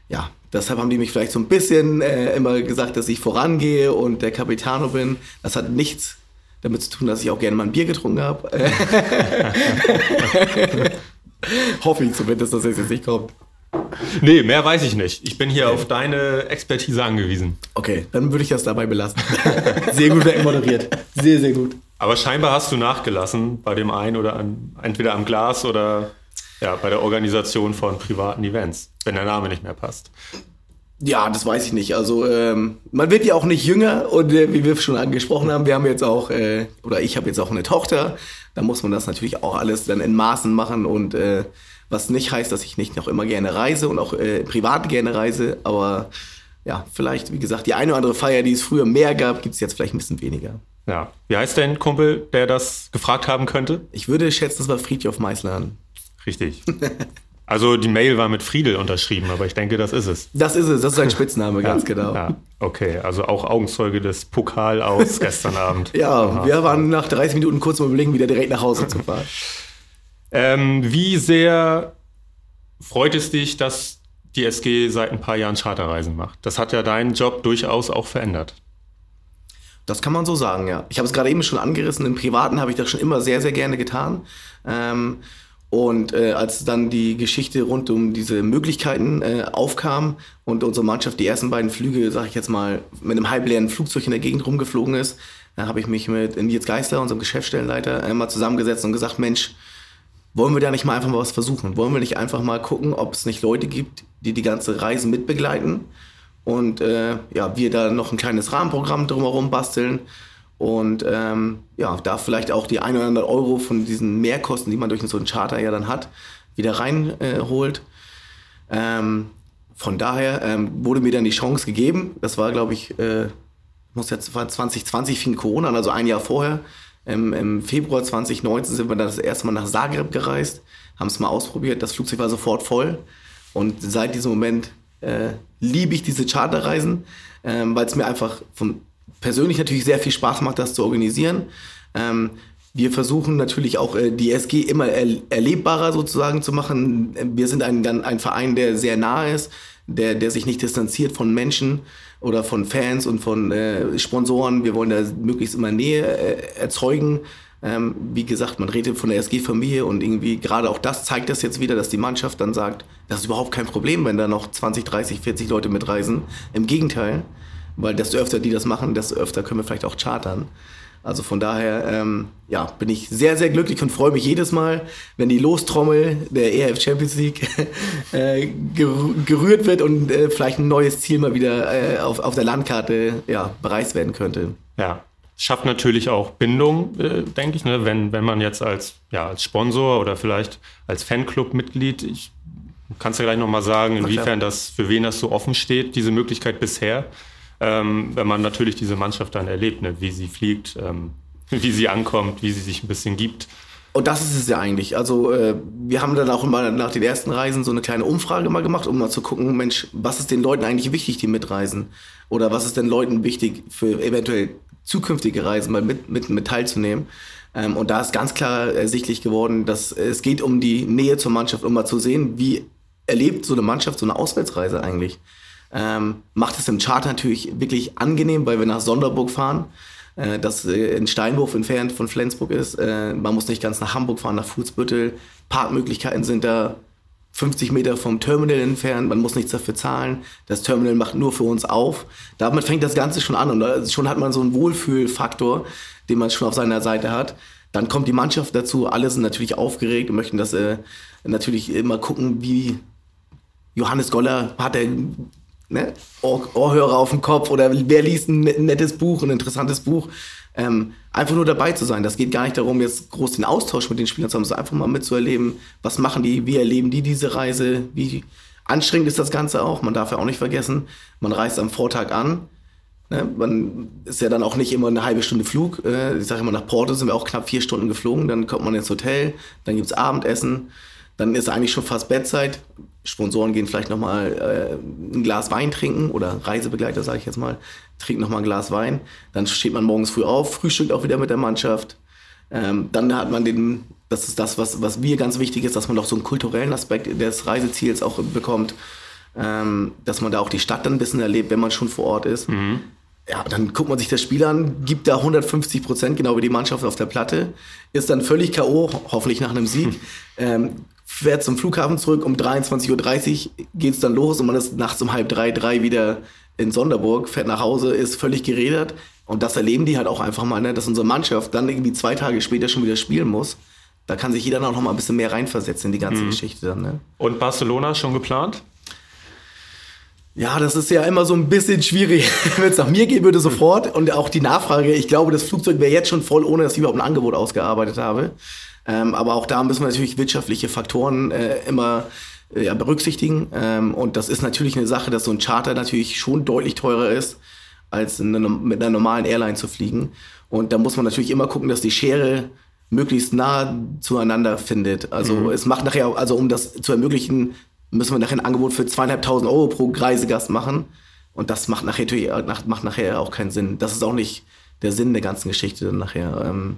ja, deshalb haben die mich vielleicht so ein bisschen äh, immer gesagt, dass ich vorangehe und der Capitano bin. Das hat nichts damit zu tun, dass ich auch gerne mal ein Bier getrunken habe. Hoffe ich zumindest, dass es jetzt nicht kommt. Nee, mehr weiß ich nicht. Ich bin hier auf deine Expertise angewiesen. Okay, dann würde ich das dabei belassen. Sehr gut moderiert. Sehr, sehr gut. Aber scheinbar hast du nachgelassen bei dem einen oder an, entweder am Glas oder ja, bei der Organisation von privaten Events, wenn der Name nicht mehr passt. Ja, das weiß ich nicht. Also ähm, man wird ja auch nicht jünger und äh, wie wir schon angesprochen haben, wir haben jetzt auch, äh, oder ich habe jetzt auch eine Tochter. Da muss man das natürlich auch alles dann in Maßen machen und äh, was nicht heißt, dass ich nicht noch immer gerne reise und auch äh, privat gerne reise. Aber ja, vielleicht, wie gesagt, die eine oder andere Feier, die es früher mehr gab, gibt es jetzt vielleicht ein bisschen weniger. Ja. Wie heißt dein Kumpel, der das gefragt haben könnte? Ich würde schätzen, das war Friedhof Meißlern. Richtig. Also die Mail war mit Friedel unterschrieben, aber ich denke, das ist es. Das ist es, das ist sein Spitzname, ganz genau. Ja, okay. Also auch Augenzeuge des Pokal aus gestern Abend. Ja, wir waren nach 30 Minuten kurz mal überlegen, wieder direkt nach Hause zu fahren. Ähm, wie sehr freut es dich, dass die SG seit ein paar Jahren Charterreisen macht. Das hat ja deinen Job durchaus auch verändert. Das kann man so sagen, ja. Ich habe es gerade eben schon angerissen. Im Privaten habe ich das schon immer sehr, sehr gerne getan. Ähm, und äh, als dann die Geschichte rund um diese Möglichkeiten äh, aufkam und unsere Mannschaft die ersten beiden Flüge, sag ich jetzt mal, mit einem halbleeren Flugzeug in der Gegend rumgeflogen ist, da habe ich mich mit Nils Geister, unserem Geschäftsstellenleiter, einmal zusammengesetzt und gesagt, Mensch, wollen wir da nicht mal einfach mal was versuchen? Wollen wir nicht einfach mal gucken, ob es nicht Leute gibt, die die ganze Reise mitbegleiten und äh, ja, wir da noch ein kleines Rahmenprogramm drumherum basteln und ähm, ja, da vielleicht auch die 100 Euro von diesen Mehrkosten, die man durch so einen Charter ja dann hat, wieder reinholt. Äh, ähm, von daher ähm, wurde mir dann die Chance gegeben. Das war, glaube ich, äh, muss jetzt 2020 fing Corona an, also ein Jahr vorher. Im, Im, Februar 2019 sind wir dann das erste Mal nach Zagreb gereist, haben es mal ausprobiert. Das Flugzeug war sofort voll. Und seit diesem Moment äh, liebe ich diese Charterreisen, ähm, weil es mir einfach vom persönlich natürlich sehr viel Spaß macht, das zu organisieren. Ähm, wir versuchen natürlich auch äh, die SG immer er erlebbarer sozusagen zu machen. Wir sind ein, ein Verein, der sehr nah ist, der, der sich nicht distanziert von Menschen oder von Fans und von äh, Sponsoren. Wir wollen da möglichst immer Nähe äh, erzeugen. Ähm, wie gesagt, man redet von der SG-Familie und irgendwie gerade auch das zeigt das jetzt wieder, dass die Mannschaft dann sagt, das ist überhaupt kein Problem, wenn da noch 20, 30, 40 Leute mitreisen. Im Gegenteil, weil desto öfter die das machen, desto öfter können wir vielleicht auch chartern. Also von daher ähm, ja, bin ich sehr, sehr glücklich und freue mich jedes Mal, wenn die Lostrommel der ERF Champions League äh, gerührt wird und äh, vielleicht ein neues Ziel mal wieder äh, auf, auf der Landkarte ja, bereist werden könnte. Ja, schafft natürlich auch Bindung, äh, denke ich, ne? wenn, wenn man jetzt als, ja, als Sponsor oder vielleicht als Fanclub-Mitglied, ich kannst du gleich nochmal sagen, inwiefern das, für wen das so offen steht, diese Möglichkeit bisher ähm, wenn man natürlich diese Mannschaft dann erlebt, ne? wie sie fliegt, ähm, wie sie ankommt, wie sie sich ein bisschen gibt. Und das ist es ja eigentlich. Also äh, wir haben dann auch immer nach den ersten Reisen so eine kleine Umfrage mal gemacht, um mal zu gucken, Mensch, was ist den Leuten eigentlich wichtig, die mitreisen? Oder was ist den Leuten wichtig für eventuell zukünftige Reisen mal mit, mit, mit teilzunehmen? Ähm, und da ist ganz klar ersichtlich geworden, dass es geht um die Nähe zur Mannschaft, um mal zu sehen, wie erlebt so eine Mannschaft so eine Auswärtsreise eigentlich. Ähm, macht es im Chart natürlich wirklich angenehm, weil wir nach Sonderburg fahren, äh, das äh, in Steinwurf entfernt von Flensburg ist. Äh, man muss nicht ganz nach Hamburg fahren, nach Fußbüttel. Parkmöglichkeiten sind da 50 Meter vom Terminal entfernt, man muss nichts dafür zahlen. Das Terminal macht nur für uns auf. Damit fängt das Ganze schon an und schon hat man so einen Wohlfühlfaktor, den man schon auf seiner Seite hat. Dann kommt die Mannschaft dazu, alle sind natürlich aufgeregt und möchten das äh, natürlich immer gucken, wie Johannes Goller hat er ne, Ohr Ohrhörer auf dem Kopf oder wer liest ein nettes Buch, ein interessantes Buch. Ähm, einfach nur dabei zu sein. Das geht gar nicht darum, jetzt groß den Austausch mit den Spielern zu haben, sondern einfach mal mitzuerleben, was machen die, wie erleben die diese Reise, wie anstrengend ist das Ganze auch. Man darf ja auch nicht vergessen, man reist am Vortag an. Ne? Man ist ja dann auch nicht immer eine halbe Stunde Flug. Äh, ich sage immer, nach Porto sind wir auch knapp vier Stunden geflogen. Dann kommt man ins Hotel, dann gibt's Abendessen. Dann ist eigentlich schon fast Bettzeit. Sponsoren gehen vielleicht nochmal äh, ein Glas Wein trinken oder Reisebegleiter, sage ich jetzt mal, trinken nochmal ein Glas Wein. Dann steht man morgens früh auf, frühstückt auch wieder mit der Mannschaft. Ähm, dann hat man den, das ist das, was, was mir ganz wichtig ist, dass man doch so einen kulturellen Aspekt des Reiseziels auch bekommt. Ähm, dass man da auch die Stadt dann ein bisschen erlebt, wenn man schon vor Ort ist. Mhm. Ja, dann guckt man sich das Spiel an, gibt da 150 Prozent, genau wie die Mannschaft auf der Platte, ist dann völlig K.O., hoffentlich nach einem Sieg, ähm, fährt zum Flughafen zurück, um 23.30 Uhr geht es dann los und man ist nachts um halb drei, drei wieder in Sonderburg, fährt nach Hause, ist völlig gerädert. Und das erleben die halt auch einfach mal, ne, dass unsere Mannschaft dann irgendwie zwei Tage später schon wieder spielen muss. Da kann sich jeder noch mal ein bisschen mehr reinversetzen in die ganze mhm. Geschichte dann. Ne? Und Barcelona schon geplant? Ja, das ist ja immer so ein bisschen schwierig. Wenn es nach mir gehen würde, sofort. Und auch die Nachfrage, ich glaube, das Flugzeug wäre jetzt schon voll, ohne dass ich überhaupt ein Angebot ausgearbeitet habe. Ähm, aber auch da müssen wir natürlich wirtschaftliche Faktoren äh, immer äh, ja, berücksichtigen. Ähm, und das ist natürlich eine Sache, dass so ein Charter natürlich schon deutlich teurer ist, als eine, mit einer normalen Airline zu fliegen. Und da muss man natürlich immer gucken, dass die Schere möglichst nah zueinander findet. Also mhm. es macht nachher, also um das zu ermöglichen, müssen wir nachher ein Angebot für zweieinhalbtausend Euro pro Reisegast machen. Und das macht nachher, macht nachher auch keinen Sinn. Das ist auch nicht der Sinn der ganzen Geschichte dann nachher. Ähm,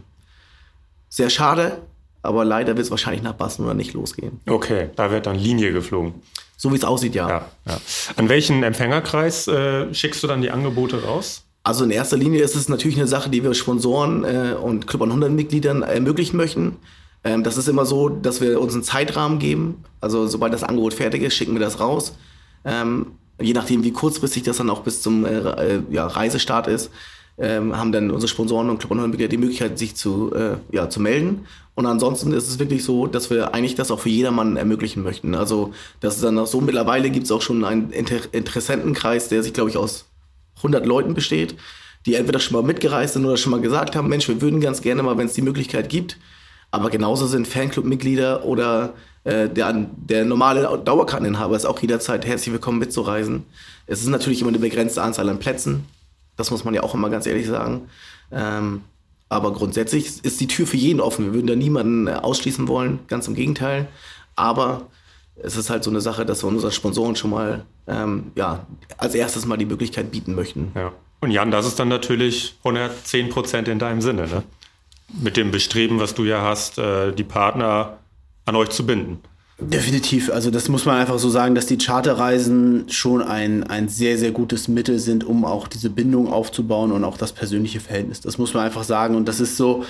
sehr schade, Aber leider wird es wahrscheinlich nach Barcelona nicht losgehen. Okay, da wird dann Linie geflogen. So wie es aussieht, ja. Ja, ja. An welchen Empfängerkreis äh, schickst du dann die Angebote raus? Also in erster Linie ist es natürlich eine Sache, die wir Sponsoren äh, und Club 100 Mitgliedern ermöglichen möchten. Ähm, das ist immer so, dass wir uns einen Zeitrahmen geben. Also sobald das Angebot fertig ist, schicken wir das raus. Ähm, je nachdem, wie kurzfristig das dann auch bis zum äh, äh ja, Reisestart ist, ähm, haben dann unsere Sponsoren und Club 100 Mitglieder die Möglichkeit, sich zu, äh, ja, zu melden. Und ansonsten ist es wirklich so, dass wir eigentlich das auch für jedermann ermöglichen möchten. Also das ist dann auch so, mittlerweile gibt es auch schon einen Inter Interessentenkreis, der sich, glaube ich, aus 100 Leuten besteht, die entweder schon mal mitgereist sind oder schon mal gesagt haben, Mensch, wir würden ganz gerne mal, wenn es die Möglichkeit gibt. Aber genauso sind Fanclub-Mitglieder oder äh, der, der normale Dauerkarteninhaber ist auch jederzeit herzlich willkommen mitzureisen. Es ist natürlich immer eine begrenzte Anzahl an Plätzen. Das muss man ja auch immer ganz ehrlich sagen. Ähm, aber grundsätzlich ist die Tür für jeden offen. Wir würden da niemanden ausschließen wollen, ganz im Gegenteil. Aber es ist halt so eine Sache, dass wir unseren Sponsoren schon mal ähm, ja, als erstes mal die Möglichkeit bieten möchten. Ja. Und Jan, das ist dann natürlich 110 Prozent in deinem Sinne, ne? Mit dem Bestreben, was du ja hast, äh, die Partner an euch zu binden. Definitiv. Also das muss man einfach so sagen, dass die Charterreisen schon ein, ein sehr, sehr gutes Mittel sind, um auch diese Bindung aufzubauen und auch das persönliche Verhältnis. Das muss man einfach sagen. Und das ist so,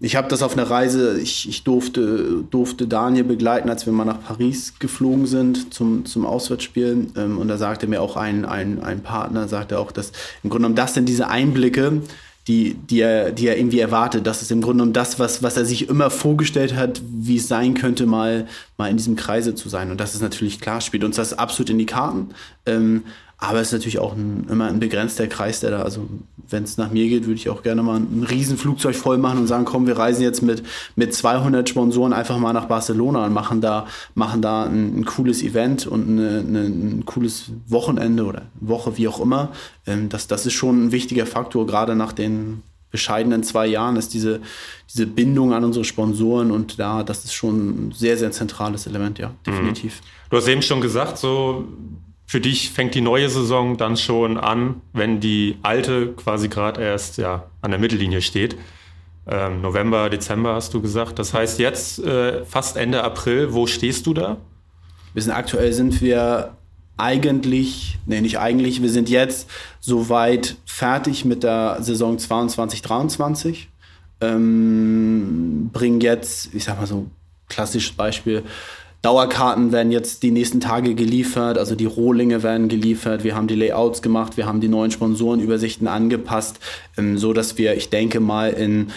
ich habe das auf einer Reise, ich, ich durfte, durfte Daniel begleiten, als wir mal nach Paris geflogen sind zum, zum Auswärtsspiel. Ähm, und da sagte mir auch ein, ein, ein Partner, sagte auch, dass im Grunde genommen das sind diese Einblicke, die, die, er, die er irgendwie erwartet. Das ist im Grunde genommen das, was, was er sich immer vorgestellt hat, wie es sein könnte, mal, mal in diesem Kreise zu sein. Und das ist natürlich klar, spielt uns das absolut in die Karten. Ähm, aber es ist natürlich auch ein, immer ein begrenzter Kreis, der da, also wenn es nach mir geht, würde ich auch gerne mal ein Riesenflugzeug voll machen und sagen, komm, wir reisen jetzt mit, mit 200 Sponsoren einfach mal nach Barcelona und machen da, machen da ein, ein cooles Event und eine, eine, ein cooles Wochenende oder Woche, wie auch immer. Ähm, das, das ist schon ein wichtiger Faktor, gerade nach den bescheidenen zwei Jahren ist diese, diese Bindung an unsere Sponsoren und da, das ist schon ein sehr, sehr zentrales Element, ja, definitiv. Du hast eben schon gesagt, so für dich fängt die neue Saison dann schon an, wenn die alte quasi gerade erst ja, an der Mittellinie steht. Ähm, November, Dezember hast du gesagt. Das heißt jetzt äh, fast Ende April. Wo stehst du da? Wir sind aktuell sind wir eigentlich, nee, nicht eigentlich, wir sind jetzt soweit fertig mit der Saison 22, 23. Ähm, bringen jetzt, ich sag mal so klassisches Beispiel, Dauerkarten werden jetzt die nächsten Tage geliefert, also die Rohlinge werden geliefert. Wir haben die Layouts gemacht, wir haben die neuen Sponsorenübersichten angepasst, ähm, so dass wir, ich denke mal, in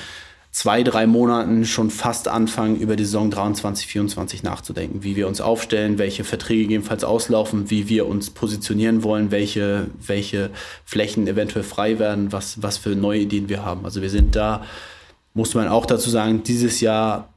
zwei, drei Monaten schon fast anfangen, über die Saison 23, 24 nachzudenken, wie wir uns aufstellen, welche Verträge gegebenenfalls auslaufen, wie wir uns positionieren wollen, welche, welche Flächen eventuell frei werden, was, was für neue Ideen wir haben. Also wir sind da, muss man auch dazu sagen, dieses Jahr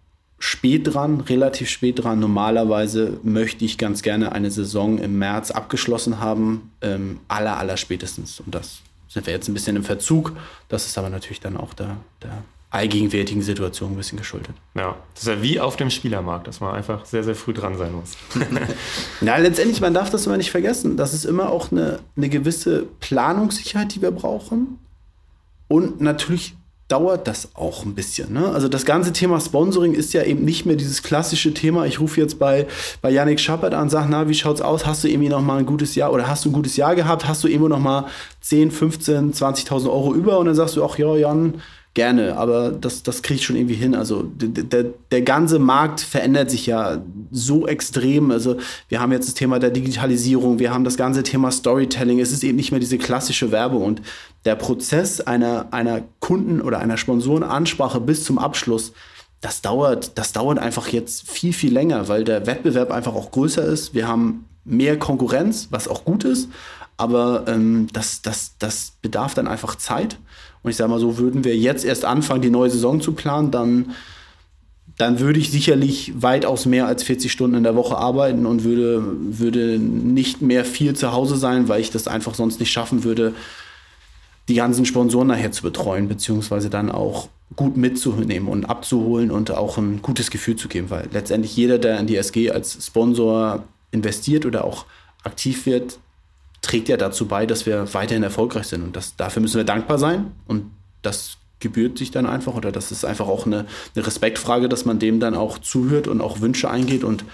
spät dran, relativ spät dran. Normalerweise möchte ich ganz gerne eine Saison im März abgeschlossen haben, ähm, aller, aller spätestens. Und das sind wir jetzt ein bisschen im Verzug. Das ist aber natürlich dann auch der, der allgegenwärtigen Situation ein bisschen geschuldet. Ja, das ist ja wie auf dem Spielermarkt, dass man einfach sehr, sehr früh dran sein muss. Na, letztendlich, man darf das immer nicht vergessen. Das ist immer auch eine, eine gewisse Planungssicherheit, die wir brauchen. Und natürlich dauert das auch ein bisschen. Ne? Also das ganze Thema Sponsoring ist ja eben nicht mehr dieses klassische Thema. Ich rufe jetzt bei, bei Yannick Schappert an sage, na, wie schaut's aus? Hast du irgendwie noch mal ein gutes Jahr oder hast du ein gutes Jahr gehabt? Hast du irgendwo noch mal 10, 15, 20.000 Euro über? Und dann sagst du, ach ja, Jan, gerne, aber das, das kriege ich schon irgendwie hin. Also der, der ganze Markt verändert sich ja so extrem. Also wir haben jetzt das Thema der Digitalisierung, wir haben das ganze Thema Storytelling. Es ist eben nicht mehr diese klassische Werbung und der Prozess einer, einer Kunden- oder einer Sponsorenansprache bis zum Abschluss, das dauert, das dauert einfach jetzt viel, viel länger, weil der Wettbewerb einfach auch größer ist. Wir haben mehr Konkurrenz, was auch gut ist, aber ähm, das, das, das bedarf dann einfach Zeit. Und ich sage mal so, würden wir jetzt erst anfangen, die neue Saison zu planen, dann, dann würde ich sicherlich weitaus mehr als 40 Stunden in der Woche arbeiten und würde, würde nicht mehr viel zu Hause sein, weil ich das einfach sonst nicht schaffen würde, die ganzen Sponsoren nachher zu betreuen, beziehungsweise dann auch gut mitzunehmen und abzuholen und auch ein gutes Gefühl zu geben, weil letztendlich jeder, der in die SG als Sponsor investiert oder auch aktiv wird, trägt ja dazu bei, dass wir weiterhin erfolgreich sind. Und das, dafür müssen wir dankbar sein. Und das gebührt sich dann einfach oder das ist einfach auch eine, eine Respektfrage, dass man dem dann auch zuhört und auch Wünsche eingeht und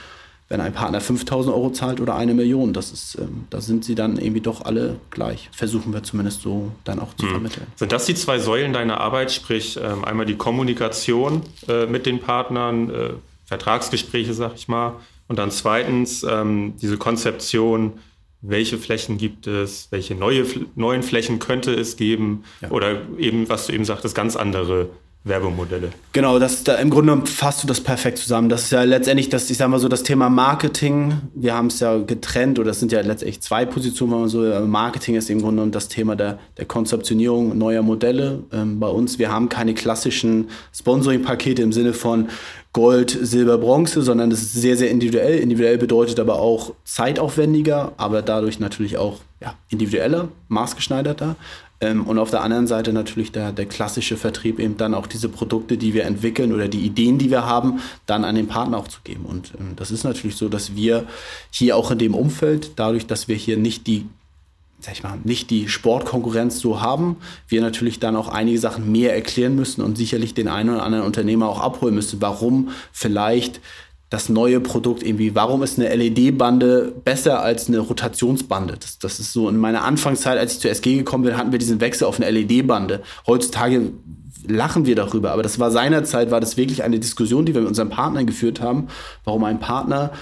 wenn ein Partner 5000 Euro zahlt oder eine Million, das ist, ähm, da sind sie dann irgendwie doch alle gleich. Versuchen wir zumindest so dann auch zu hm. vermitteln. Sind das die zwei Säulen deiner Arbeit, sprich ähm, einmal die Kommunikation äh, mit den Partnern, äh, Vertragsgespräche, sag ich mal, und dann zweitens ähm, diese Konzeption, welche Flächen gibt es, welche neue, neuen Flächen könnte es geben ja. oder eben, was du eben sagtest, ganz andere Werbemodelle. Genau, das da im Grunde fasst du das perfekt zusammen. Das ist ja letztendlich das, ich sag mal so, das Thema Marketing. Wir haben es ja getrennt oder das sind ja letztendlich zwei Positionen, wenn man so. Marketing ist im Grunde das Thema der, der Konzeptionierung neuer Modelle. Ähm, bei uns, wir haben keine klassischen Sponsoring-Pakete im Sinne von Gold, Silber, Bronze, sondern das ist sehr, sehr individuell. Individuell bedeutet aber auch zeitaufwendiger, aber dadurch natürlich auch ja, individueller, maßgeschneiderter. Ähm, und auf der anderen Seite natürlich der, der klassische Vertrieb, eben dann auch diese Produkte, die wir entwickeln oder die Ideen, die wir haben, dann an den Partner auch zu geben. Und ähm, das ist natürlich so, dass wir hier auch in dem Umfeld, dadurch, dass wir hier nicht die sag ich mal, nicht die Sportkonkurrenz so haben, wir natürlich dann auch einige Sachen mehr erklären müssen und sicherlich den einen oder anderen Unternehmer auch abholen müssen, warum vielleicht das neue Produkt irgendwie, warum ist eine LED-Bande besser als eine Rotationsbande? Das, das ist so in meiner Anfangszeit, als ich zur SG gekommen bin, hatten wir diesen Wechsel auf eine LED-Bande. Heutzutage lachen wir darüber, aber das war seinerzeit, war das wirklich eine Diskussion, die wir mit unseren Partnern geführt haben, warum ein Partner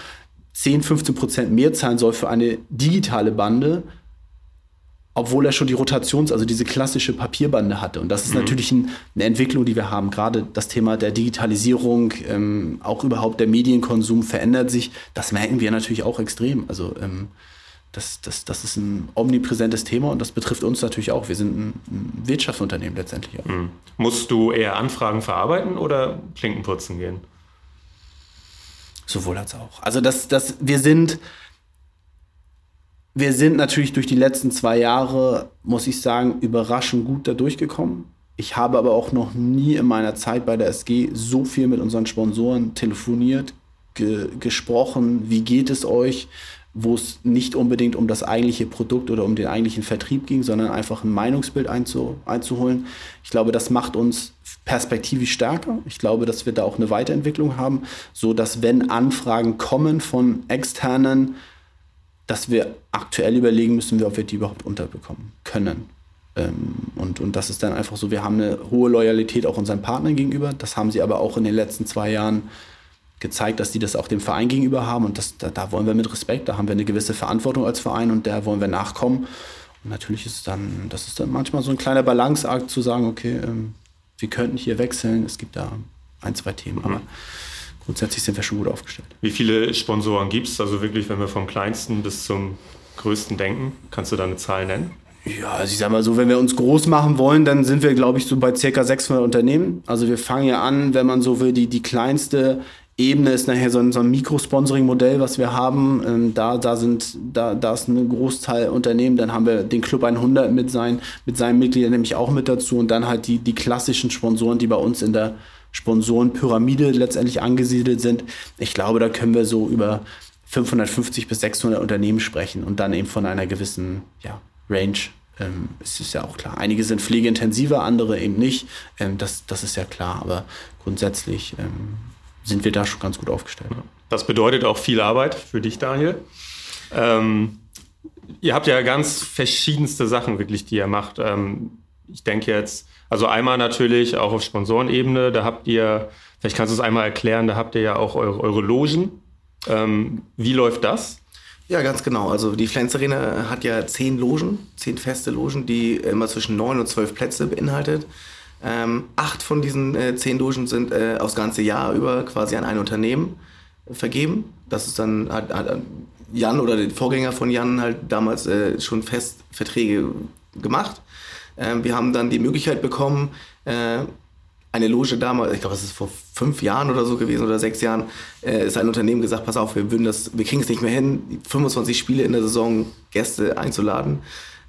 10, 15 Prozent mehr zahlen soll für eine digitale Bande, obwohl er schon die Rotations-, also diese klassische Papierbande hatte. Und das ist mhm. natürlich ein, eine Entwicklung, die wir haben. Gerade das Thema der Digitalisierung, ähm, auch überhaupt der Medienkonsum verändert sich. Das merken wir natürlich auch extrem. Also ähm, das, das, das ist ein omnipräsentes Thema und das betrifft uns natürlich auch. Wir sind ein, ein Wirtschaftsunternehmen letztendlich. Auch. Mhm. Musst du eher Anfragen verarbeiten oder Klinken putzen gehen? Sowohl als auch. Also das, das, wir sind wir sind natürlich durch die letzten zwei Jahre, muss ich sagen, überraschend gut da durchgekommen. Ich habe aber auch noch nie in meiner Zeit bei der SG so viel mit unseren Sponsoren telefoniert, ge gesprochen, wie geht es euch, wo es nicht unbedingt um das eigentliche Produkt oder um den eigentlichen Vertrieb ging, sondern einfach ein Meinungsbild einzu einzuholen. Ich glaube, das macht uns perspektivisch stärker. Ich glaube, dass wir da auch eine Weiterentwicklung haben, so dass wenn Anfragen kommen von externen dass wir aktuell überlegen müssen, ob wir die überhaupt unterbekommen können. Ähm, und, und das ist dann einfach so, wir haben eine hohe Loyalität auch unseren Partnern gegenüber. Das haben sie aber auch in den letzten zwei Jahren gezeigt, dass sie das auch dem Verein gegenüber haben. Und das, da, da wollen wir mit Respekt, da haben wir eine gewisse Verantwortung als Verein und der wollen wir nachkommen. Und natürlich ist dann, das ist dann manchmal so ein kleiner Balanceakt zu sagen, okay, ähm, wir könnten hier wechseln. Es gibt da ein, zwei Themen. Mhm. Aber grundsätzlich sind wir schon gut aufgestellt. Wie viele Sponsoren gibt es? Also wirklich, wenn wir vom kleinsten bis zum größten denken, kannst du da eine Zahl nennen? Ja, also ich sag mal so, wenn wir uns groß machen wollen, dann sind wir, glaube ich, so bei circa 600 Unternehmen. Also wir fangen ja an, wenn man so will, die, die kleinste Ebene ist nachher so ein, so ein Mikrosponsoring-Modell, was wir haben. Ähm, da, da, sind, da, da ist ein Großteil Unternehmen. Dann haben wir den Club 100 mit, sein, mit seinen Mitgliedern nämlich auch mit dazu. Und dann halt die, die klassischen Sponsoren, die bei uns in der, Sponsorenpyramide letztendlich angesiedelt sind. Ich glaube, da können wir so über 550 bis 600 Unternehmen sprechen und dann eben von einer gewissen ja, Range. Ähm, es ist ja auch klar. Einige sind pflegeintensiver, andere eben nicht. Ähm, das, das ist ja klar. Aber grundsätzlich ähm, sind wir da schon ganz gut aufgestellt. Das bedeutet auch viel Arbeit für dich, Daniel. Ähm, ihr habt ja ganz verschiedenste Sachen wirklich, die ihr macht. Ähm, ich denke jetzt also einmal natürlich auch auf Sponsorenebene, da habt ihr, vielleicht kannst du es einmal erklären, da habt ihr ja auch eure, eure Logen. Ähm, wie läuft das? Ja, ganz genau. Also die Flens Arena hat ja zehn Logen, zehn feste Logen, die immer zwischen neun und zwölf Plätze beinhaltet. Ähm, acht von diesen äh, zehn Logen sind äh, aufs ganze Jahr über quasi an ein Unternehmen vergeben. Das ist dann hat, hat Jan oder der Vorgänger von Jan halt damals äh, schon fest Verträge gemacht. Ähm, wir haben dann die Möglichkeit bekommen, äh, eine Loge damals, ich glaube, das ist vor fünf Jahren oder so gewesen oder sechs Jahren, äh, ist ein Unternehmen gesagt, pass auf, wir würden das, wir kriegen es nicht mehr hin, 25 Spiele in der Saison Gäste einzuladen.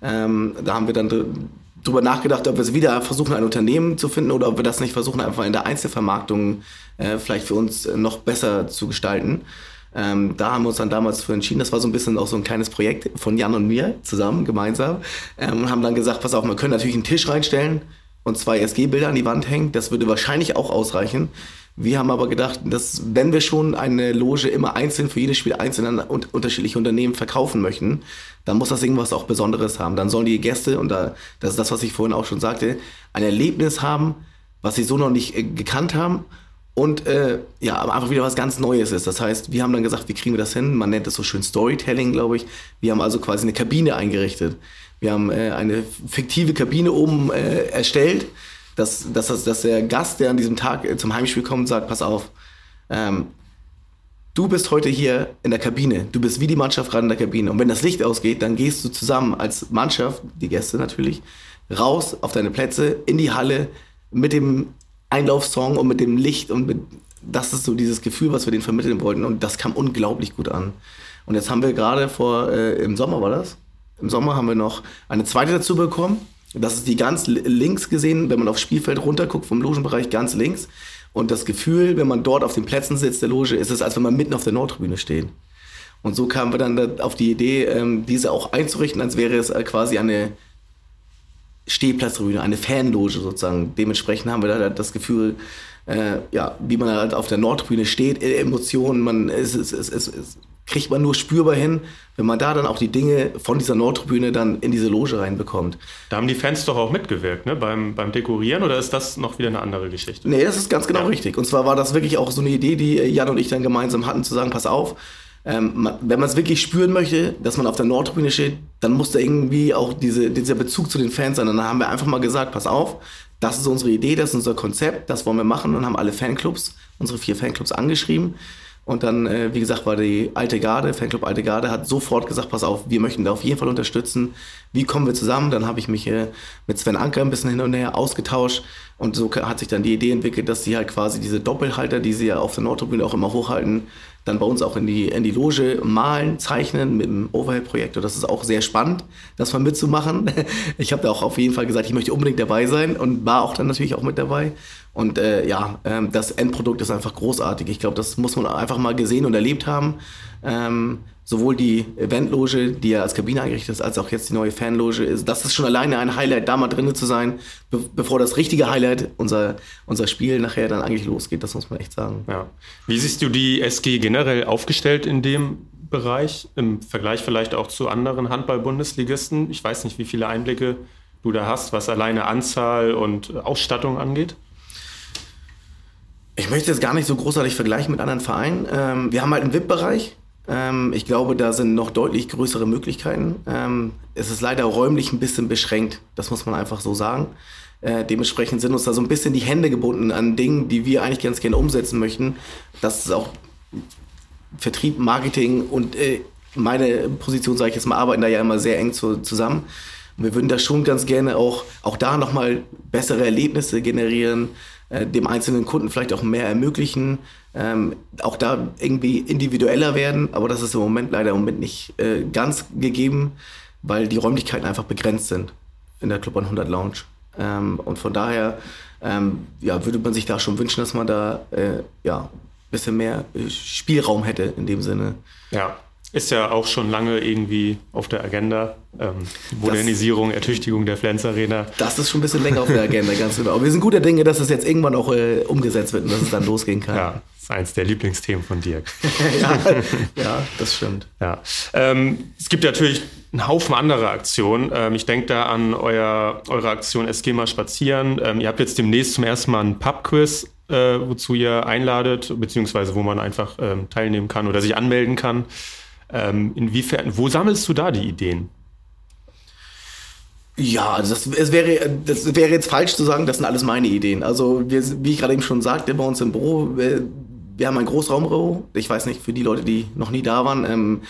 Ähm, da haben wir dann drüber nachgedacht, ob wir es wieder versuchen, ein Unternehmen zu finden oder ob wir das nicht versuchen, einfach in der Einzelvermarktung äh, vielleicht für uns noch besser zu gestalten. Ähm, da haben wir uns dann damals für entschieden. Das war so ein bisschen auch so ein kleines Projekt von Jan und mir zusammen, gemeinsam. Ähm, und haben dann gesagt, pass auf, wir können natürlich einen Tisch reinstellen und zwei SG-Bilder an die Wand hängen. Das würde wahrscheinlich auch ausreichen. Wir haben aber gedacht, dass wenn wir schon eine Loge immer einzeln für jedes Spiel einzeln an un unterschiedliche Unternehmen verkaufen möchten, dann muss das irgendwas auch Besonderes haben. Dann sollen die Gäste, und da, das ist das, was ich vorhin auch schon sagte, ein Erlebnis haben, was sie so noch nicht äh, gekannt haben und äh, ja, aber einfach wieder was ganz Neues ist. Das heißt, wir haben dann gesagt, wie kriegen wir das hin? Man nennt das so schön Storytelling, glaube ich. Wir haben also quasi eine Kabine eingerichtet. Wir haben äh, eine fiktive Kabine oben äh, erstellt dass, dass, dass, der Gast, der an diesem Tag äh, zum Heimspiel kommt, sagt, pass auf, ähm, du bist heute hier in der Kabine, du bist wie die Mannschaft gerade in der Kabine. Und wenn das Licht ausgeht, dann gehst du zusammen als Mannschaft, die Gäste natürlich, raus auf deine Plätze, in die Halle mit dem Einlaufsong und mit dem Licht und mit, das ist so dieses Gefühl, was wir denen vermitteln wollten. Und das kam unglaublich gut an. Und jetzt haben wir gerade vor, äh, im Sommer war das, im Sommer haben wir noch eine zweite dazu bekommen. Das ist die ganz links gesehen, wenn man aufs Spielfeld runterguckt, vom Logenbereich ganz links. Und das Gefühl, wenn man dort auf den Plätzen sitzt, der Loge, ist es, als wenn man mitten auf der Nordtribüne steht. Und so kamen wir dann auf die Idee, ähm, diese auch einzurichten, als wäre es äh, quasi eine Stehplatztribüne, eine Fanloge sozusagen. Dementsprechend haben wir da das Gefühl, äh, ja, wie man halt auf der Nordtribüne steht, äh, Emotionen, man, es, es, es, es, kriegt man nur spürbar hin, wenn man da dann auch die Dinge von dieser Nordtribüne dann in diese Loge reinbekommt. Da haben die Fans doch auch mitgewirkt, ne? beim, beim Dekorieren oder ist das noch wieder eine andere Geschichte? Nee, das ist ganz genau ja. richtig. Und zwar war das wirklich auch so eine Idee, die Jan und ich dann gemeinsam hatten, zu sagen, pass auf, ähm, wenn man es wirklich spüren möchte, dass man auf der Nordtribüne steht, dann muss da irgendwie auch diese, dieser Bezug zu den Fans sein. Und dann haben wir einfach mal gesagt, pass auf, das ist unsere Idee, das ist unser Konzept, das wollen wir machen und haben alle Fanclubs, unsere vier Fanclubs angeschrieben und dann, äh, wie gesagt, war die alte Garde, Fanclub Alte Garde, hat sofort gesagt, pass auf, wir möchten da auf jeden Fall unterstützen. Wie kommen wir zusammen? Dann habe ich mich äh, mit Sven Anker ein bisschen hin und her ausgetauscht. Und so hat sich dann die Idee entwickelt, dass sie halt quasi diese Doppelhalter, die sie ja auf der Nordtribüne auch immer hochhalten, dann bei uns auch in die, in die Loge malen, zeichnen mit dem Overhead-Projektor. Das ist auch sehr spannend, das mal mitzumachen. Ich habe da auch auf jeden Fall gesagt, ich möchte unbedingt dabei sein und war auch dann natürlich auch mit dabei. Und äh, ja, ähm, das Endprodukt ist einfach großartig. Ich glaube, das muss man einfach mal gesehen und erlebt haben. Ähm, sowohl die Eventloge, die ja als Kabine eingerichtet ist, als auch jetzt die neue Fanloge ist. Das ist schon alleine ein Highlight, da mal drinnen zu sein, be bevor das richtige Highlight, unser, unser Spiel nachher dann eigentlich losgeht. Das muss man echt sagen. Ja. Wie siehst du die SG generell aufgestellt in dem Bereich, im Vergleich vielleicht auch zu anderen Handball-Bundesligisten? Ich weiß nicht, wie viele Einblicke du da hast, was alleine Anzahl und Ausstattung angeht. Ich möchte jetzt gar nicht so großartig vergleichen mit anderen Vereinen. Ähm, wir haben halt einen VIP-Bereich, ähm, ich glaube, da sind noch deutlich größere Möglichkeiten. Ähm, es ist leider räumlich ein bisschen beschränkt, das muss man einfach so sagen. Äh, dementsprechend sind uns da so ein bisschen die Hände gebunden an Dingen, die wir eigentlich ganz gerne umsetzen möchten. Das ist auch Vertrieb, Marketing und äh, meine Position, sage ich jetzt mal, arbeiten da ja immer sehr eng zu, zusammen. Und wir würden da schon ganz gerne auch, auch da nochmal bessere Erlebnisse generieren, äh, dem einzelnen Kunden vielleicht auch mehr ermöglichen, ähm, auch da irgendwie individueller werden, aber das ist im Moment leider im Moment nicht äh, ganz gegeben, weil die Räumlichkeiten einfach begrenzt sind in der Club 100 Lounge. Ähm, und von daher ähm, ja, würde man sich da schon wünschen, dass man da äh, ja, ein bisschen mehr Spielraum hätte in dem Sinne. Ja, ist ja auch schon lange irgendwie auf der Agenda. Ähm, Modernisierung, das, Ertüchtigung der Flens Arena. Das ist schon ein bisschen länger auf der Agenda, ganz genau. Aber wir sind guter Dinge, dass es jetzt irgendwann auch äh, umgesetzt wird und dass es dann losgehen kann. Ja, das ist eins der Lieblingsthemen von Dirk. ja, ja, das stimmt. Ja. Ähm, es gibt natürlich einen Haufen anderer Aktionen. Ähm, ich denke da an euer, eure Aktion SG mal spazieren. Ähm, ihr habt jetzt demnächst zum ersten Mal ein Pub-Quiz, äh, wozu ihr einladet, beziehungsweise wo man einfach ähm, teilnehmen kann oder sich anmelden kann. Ähm, inwiefern, wo sammelst du da die Ideen? Ja, also das, es wäre, das wäre jetzt falsch zu sagen, das sind alles meine Ideen. Also, wir, wie ich gerade eben schon sagte, bei uns im Büro, wir, wir haben ein Großraumbüro. Ich weiß nicht, für die Leute, die noch nie da waren, ähm,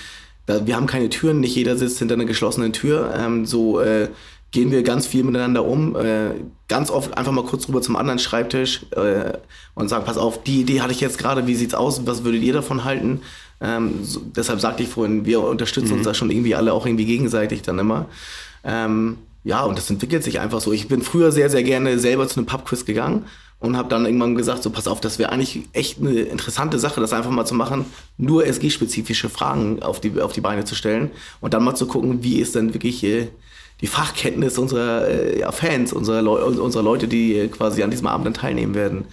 da, wir haben keine Türen, nicht jeder sitzt hinter einer geschlossenen Tür. Ähm, so äh, gehen wir ganz viel miteinander um. Äh, ganz oft einfach mal kurz rüber zum anderen Schreibtisch äh, und sagen, pass auf, die Idee hatte ich jetzt gerade, wie sieht's aus, was würdet ihr davon halten? Ähm, so, deshalb sagte ich vorhin, wir unterstützen mhm. uns da schon irgendwie alle auch irgendwie gegenseitig dann immer. Ähm, ja, und das entwickelt sich einfach so. Ich bin früher sehr, sehr gerne selber zu einem Pubquiz gegangen und habe dann irgendwann gesagt, so pass auf, das wäre eigentlich echt eine interessante Sache, das einfach mal zu machen, nur SG-spezifische Fragen auf die, auf die Beine zu stellen und dann mal zu gucken, wie ist denn wirklich äh, die Fachkenntnis unserer äh, ja, Fans, unserer, Leu unserer Leute, die quasi an diesem Abend dann teilnehmen werden.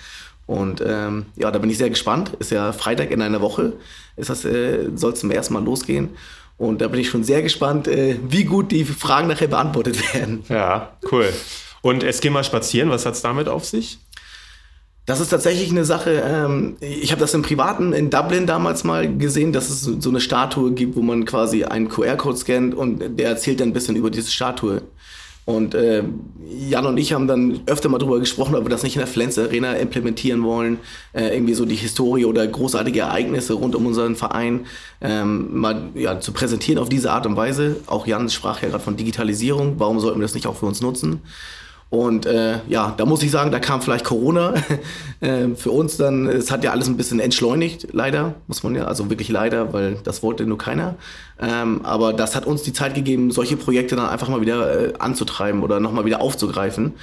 Und ähm, ja, da bin ich sehr gespannt. Ist ja Freitag in einer Woche. Ist das, äh, soll es zum ersten Mal losgehen. Und da bin ich schon sehr gespannt, äh, wie gut die Fragen nachher beantwortet werden. Ja, cool. Und es geht mal spazieren, was hat es damit auf sich? Das ist tatsächlich eine Sache, ähm, ich habe das im Privaten in Dublin damals mal gesehen, dass es so eine Statue gibt, wo man quasi einen QR-Code scannt und der erzählt dann ein bisschen über diese Statue. Und äh, Jan und ich haben dann öfter mal darüber gesprochen, ob wir das nicht in der Flens Arena implementieren wollen. Äh, irgendwie so die Historie oder großartige Ereignisse rund um unseren Verein ähm, mal ja, zu präsentieren auf diese Art und Weise. Auch Jan sprach ja gerade von Digitalisierung. Warum sollten wir das nicht auch für uns nutzen? Und äh, ja, da muss ich sagen, da kam vielleicht Corona äh, für uns dann. Es hat ja alles ein bisschen entschleunigt, leider, muss man ja, also wirklich leider, weil das wollte nur keiner. Ähm, aber das hat uns die Zeit gegeben, solche Projekte dann einfach mal wieder äh, anzutreiben oder nochmal wieder aufzugreifen.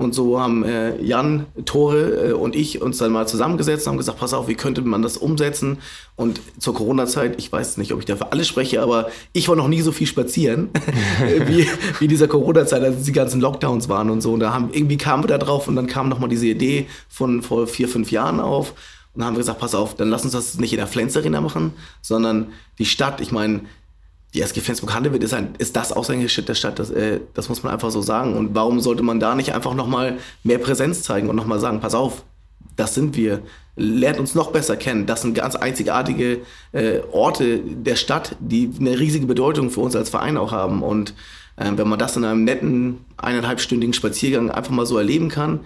Und so haben äh, Jan, Tore äh, und ich uns dann mal zusammengesetzt und haben gesagt, pass auf, wie könnte man das umsetzen? Und zur Corona-Zeit, ich weiß nicht, ob ich dafür alle spreche, aber ich war noch nie so viel spazieren wie, wie dieser Corona-Zeit, als die ganzen Lockdowns waren und so. Und da haben, irgendwie kamen wir da drauf und dann kam nochmal diese Idee von vor vier, fünf Jahren auf. Und dann haben wir gesagt, pass auf, dann lass uns das nicht in der Flens Arena machen, sondern die Stadt, ich meine, die SG Flensburg-Handewitt ist, ein, ist das Aushängeschild der Stadt, das, äh, das muss man einfach so sagen. Und warum sollte man da nicht einfach nochmal mehr Präsenz zeigen und nochmal sagen, pass auf, das sind wir, lernt uns noch besser kennen. Das sind ganz einzigartige äh, Orte der Stadt, die eine riesige Bedeutung für uns als Verein auch haben. Und äh, wenn man das in einem netten, eineinhalbstündigen Spaziergang einfach mal so erleben kann,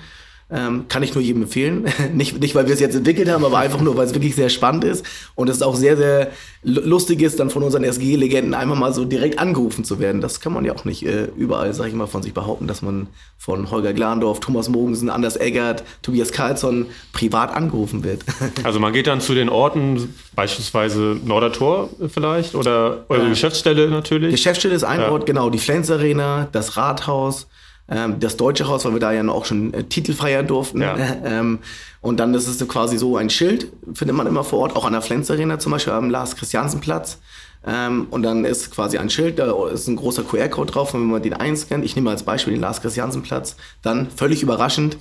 ähm, kann ich nur jedem empfehlen. nicht, nicht, weil wir es jetzt entwickelt haben, aber einfach nur, weil es wirklich sehr spannend ist. Und es auch sehr, sehr lustig ist, dann von unseren SG-Legenden einmal mal so direkt angerufen zu werden. Das kann man ja auch nicht äh, überall, sag ich mal, von sich behaupten, dass man von Holger Glandorf, Thomas Mogensen, Anders Eggert, Tobias Karlsson privat angerufen wird. also man geht dann zu den Orten, beispielsweise Nordertor vielleicht oder eure äh, Geschäftsstelle natürlich? Geschäftsstelle ist ein ja. Ort, genau. Die Flens Arena, das Rathaus, das Deutsche Haus, weil wir da ja auch schon äh, Titel feiern durften. Ja. Ähm, und dann ist es quasi so ein Schild, findet man immer vor Ort, auch an der Flens Arena zum Beispiel am Lars Christiansen Platz. Ähm, und dann ist quasi ein Schild, da ist ein großer QR-Code drauf. Und wenn man den einscannt, ich nehme als Beispiel den Lars Christiansen Platz, dann völlig überraschend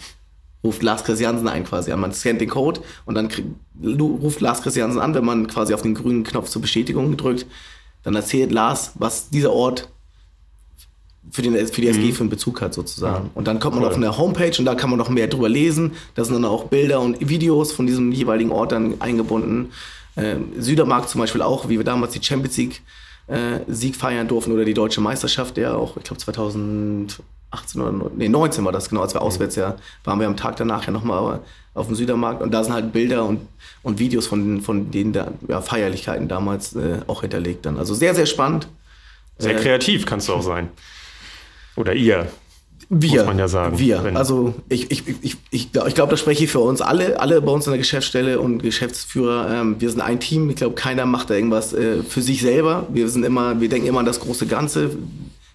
ruft Lars Christiansen ein quasi an. Man scannt den Code und dann ruft Lars Christiansen an, wenn man quasi auf den grünen Knopf zur Bestätigung drückt. Dann erzählt Lars, was dieser Ort für, den, für die SG mhm. für einen Bezug hat sozusagen. Und dann kommt man cool. auf eine Homepage und da kann man noch mehr drüber lesen. Da sind dann auch Bilder und Videos von diesem jeweiligen Ort dann eingebunden. Äh, Südermarkt zum Beispiel auch, wie wir damals die Champions League äh, Sieg feiern durften oder die deutsche Meisterschaft, der auch, ich glaube 2018 oder nee, 19 war das genau, als wir mhm. auswärts ja waren wir am Tag danach ja nochmal auf dem Südermarkt und da sind halt Bilder und, und Videos von, von den da, ja, Feierlichkeiten damals äh, auch hinterlegt dann. Also sehr, sehr spannend. Sehr äh, kreativ kannst du auch sein. Oder ihr. Wir, muss man ja sagen. Wir. Also ich, ich, ich, ich, ich glaube, glaub, das spreche ich für uns alle, alle bei uns in der Geschäftsstelle und Geschäftsführer. Ähm, wir sind ein Team. Ich glaube, keiner macht da irgendwas äh, für sich selber. Wir sind immer, wir denken immer an das große Ganze.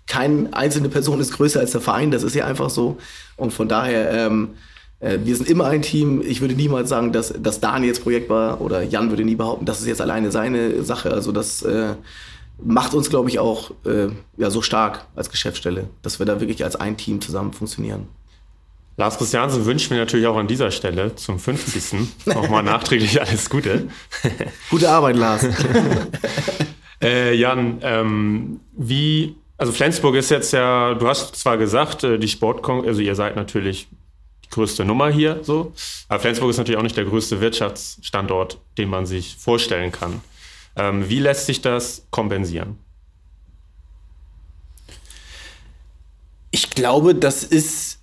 Keine einzelne Person ist größer als der Verein. Das ist ja einfach so. Und von daher, ähm, äh, wir sind immer ein Team. Ich würde niemals sagen, dass, dass Daniel jetzt Projekt war oder Jan würde nie behaupten, das ist jetzt alleine seine Sache. Also das äh, macht uns, glaube ich, auch äh, ja, so stark als Geschäftsstelle, dass wir da wirklich als ein Team zusammen funktionieren. Lars Christiansen wünscht mir natürlich auch an dieser Stelle zum 50. nochmal nachträglich alles Gute. Gute Arbeit, Lars. äh, Jan, ähm, wie, also Flensburg ist jetzt ja, du hast zwar gesagt, äh, die Sportkon, also ihr seid natürlich die größte Nummer hier, so, aber Flensburg ist natürlich auch nicht der größte Wirtschaftsstandort, den man sich vorstellen kann. Ähm, wie lässt sich das kompensieren? Ich glaube, das ist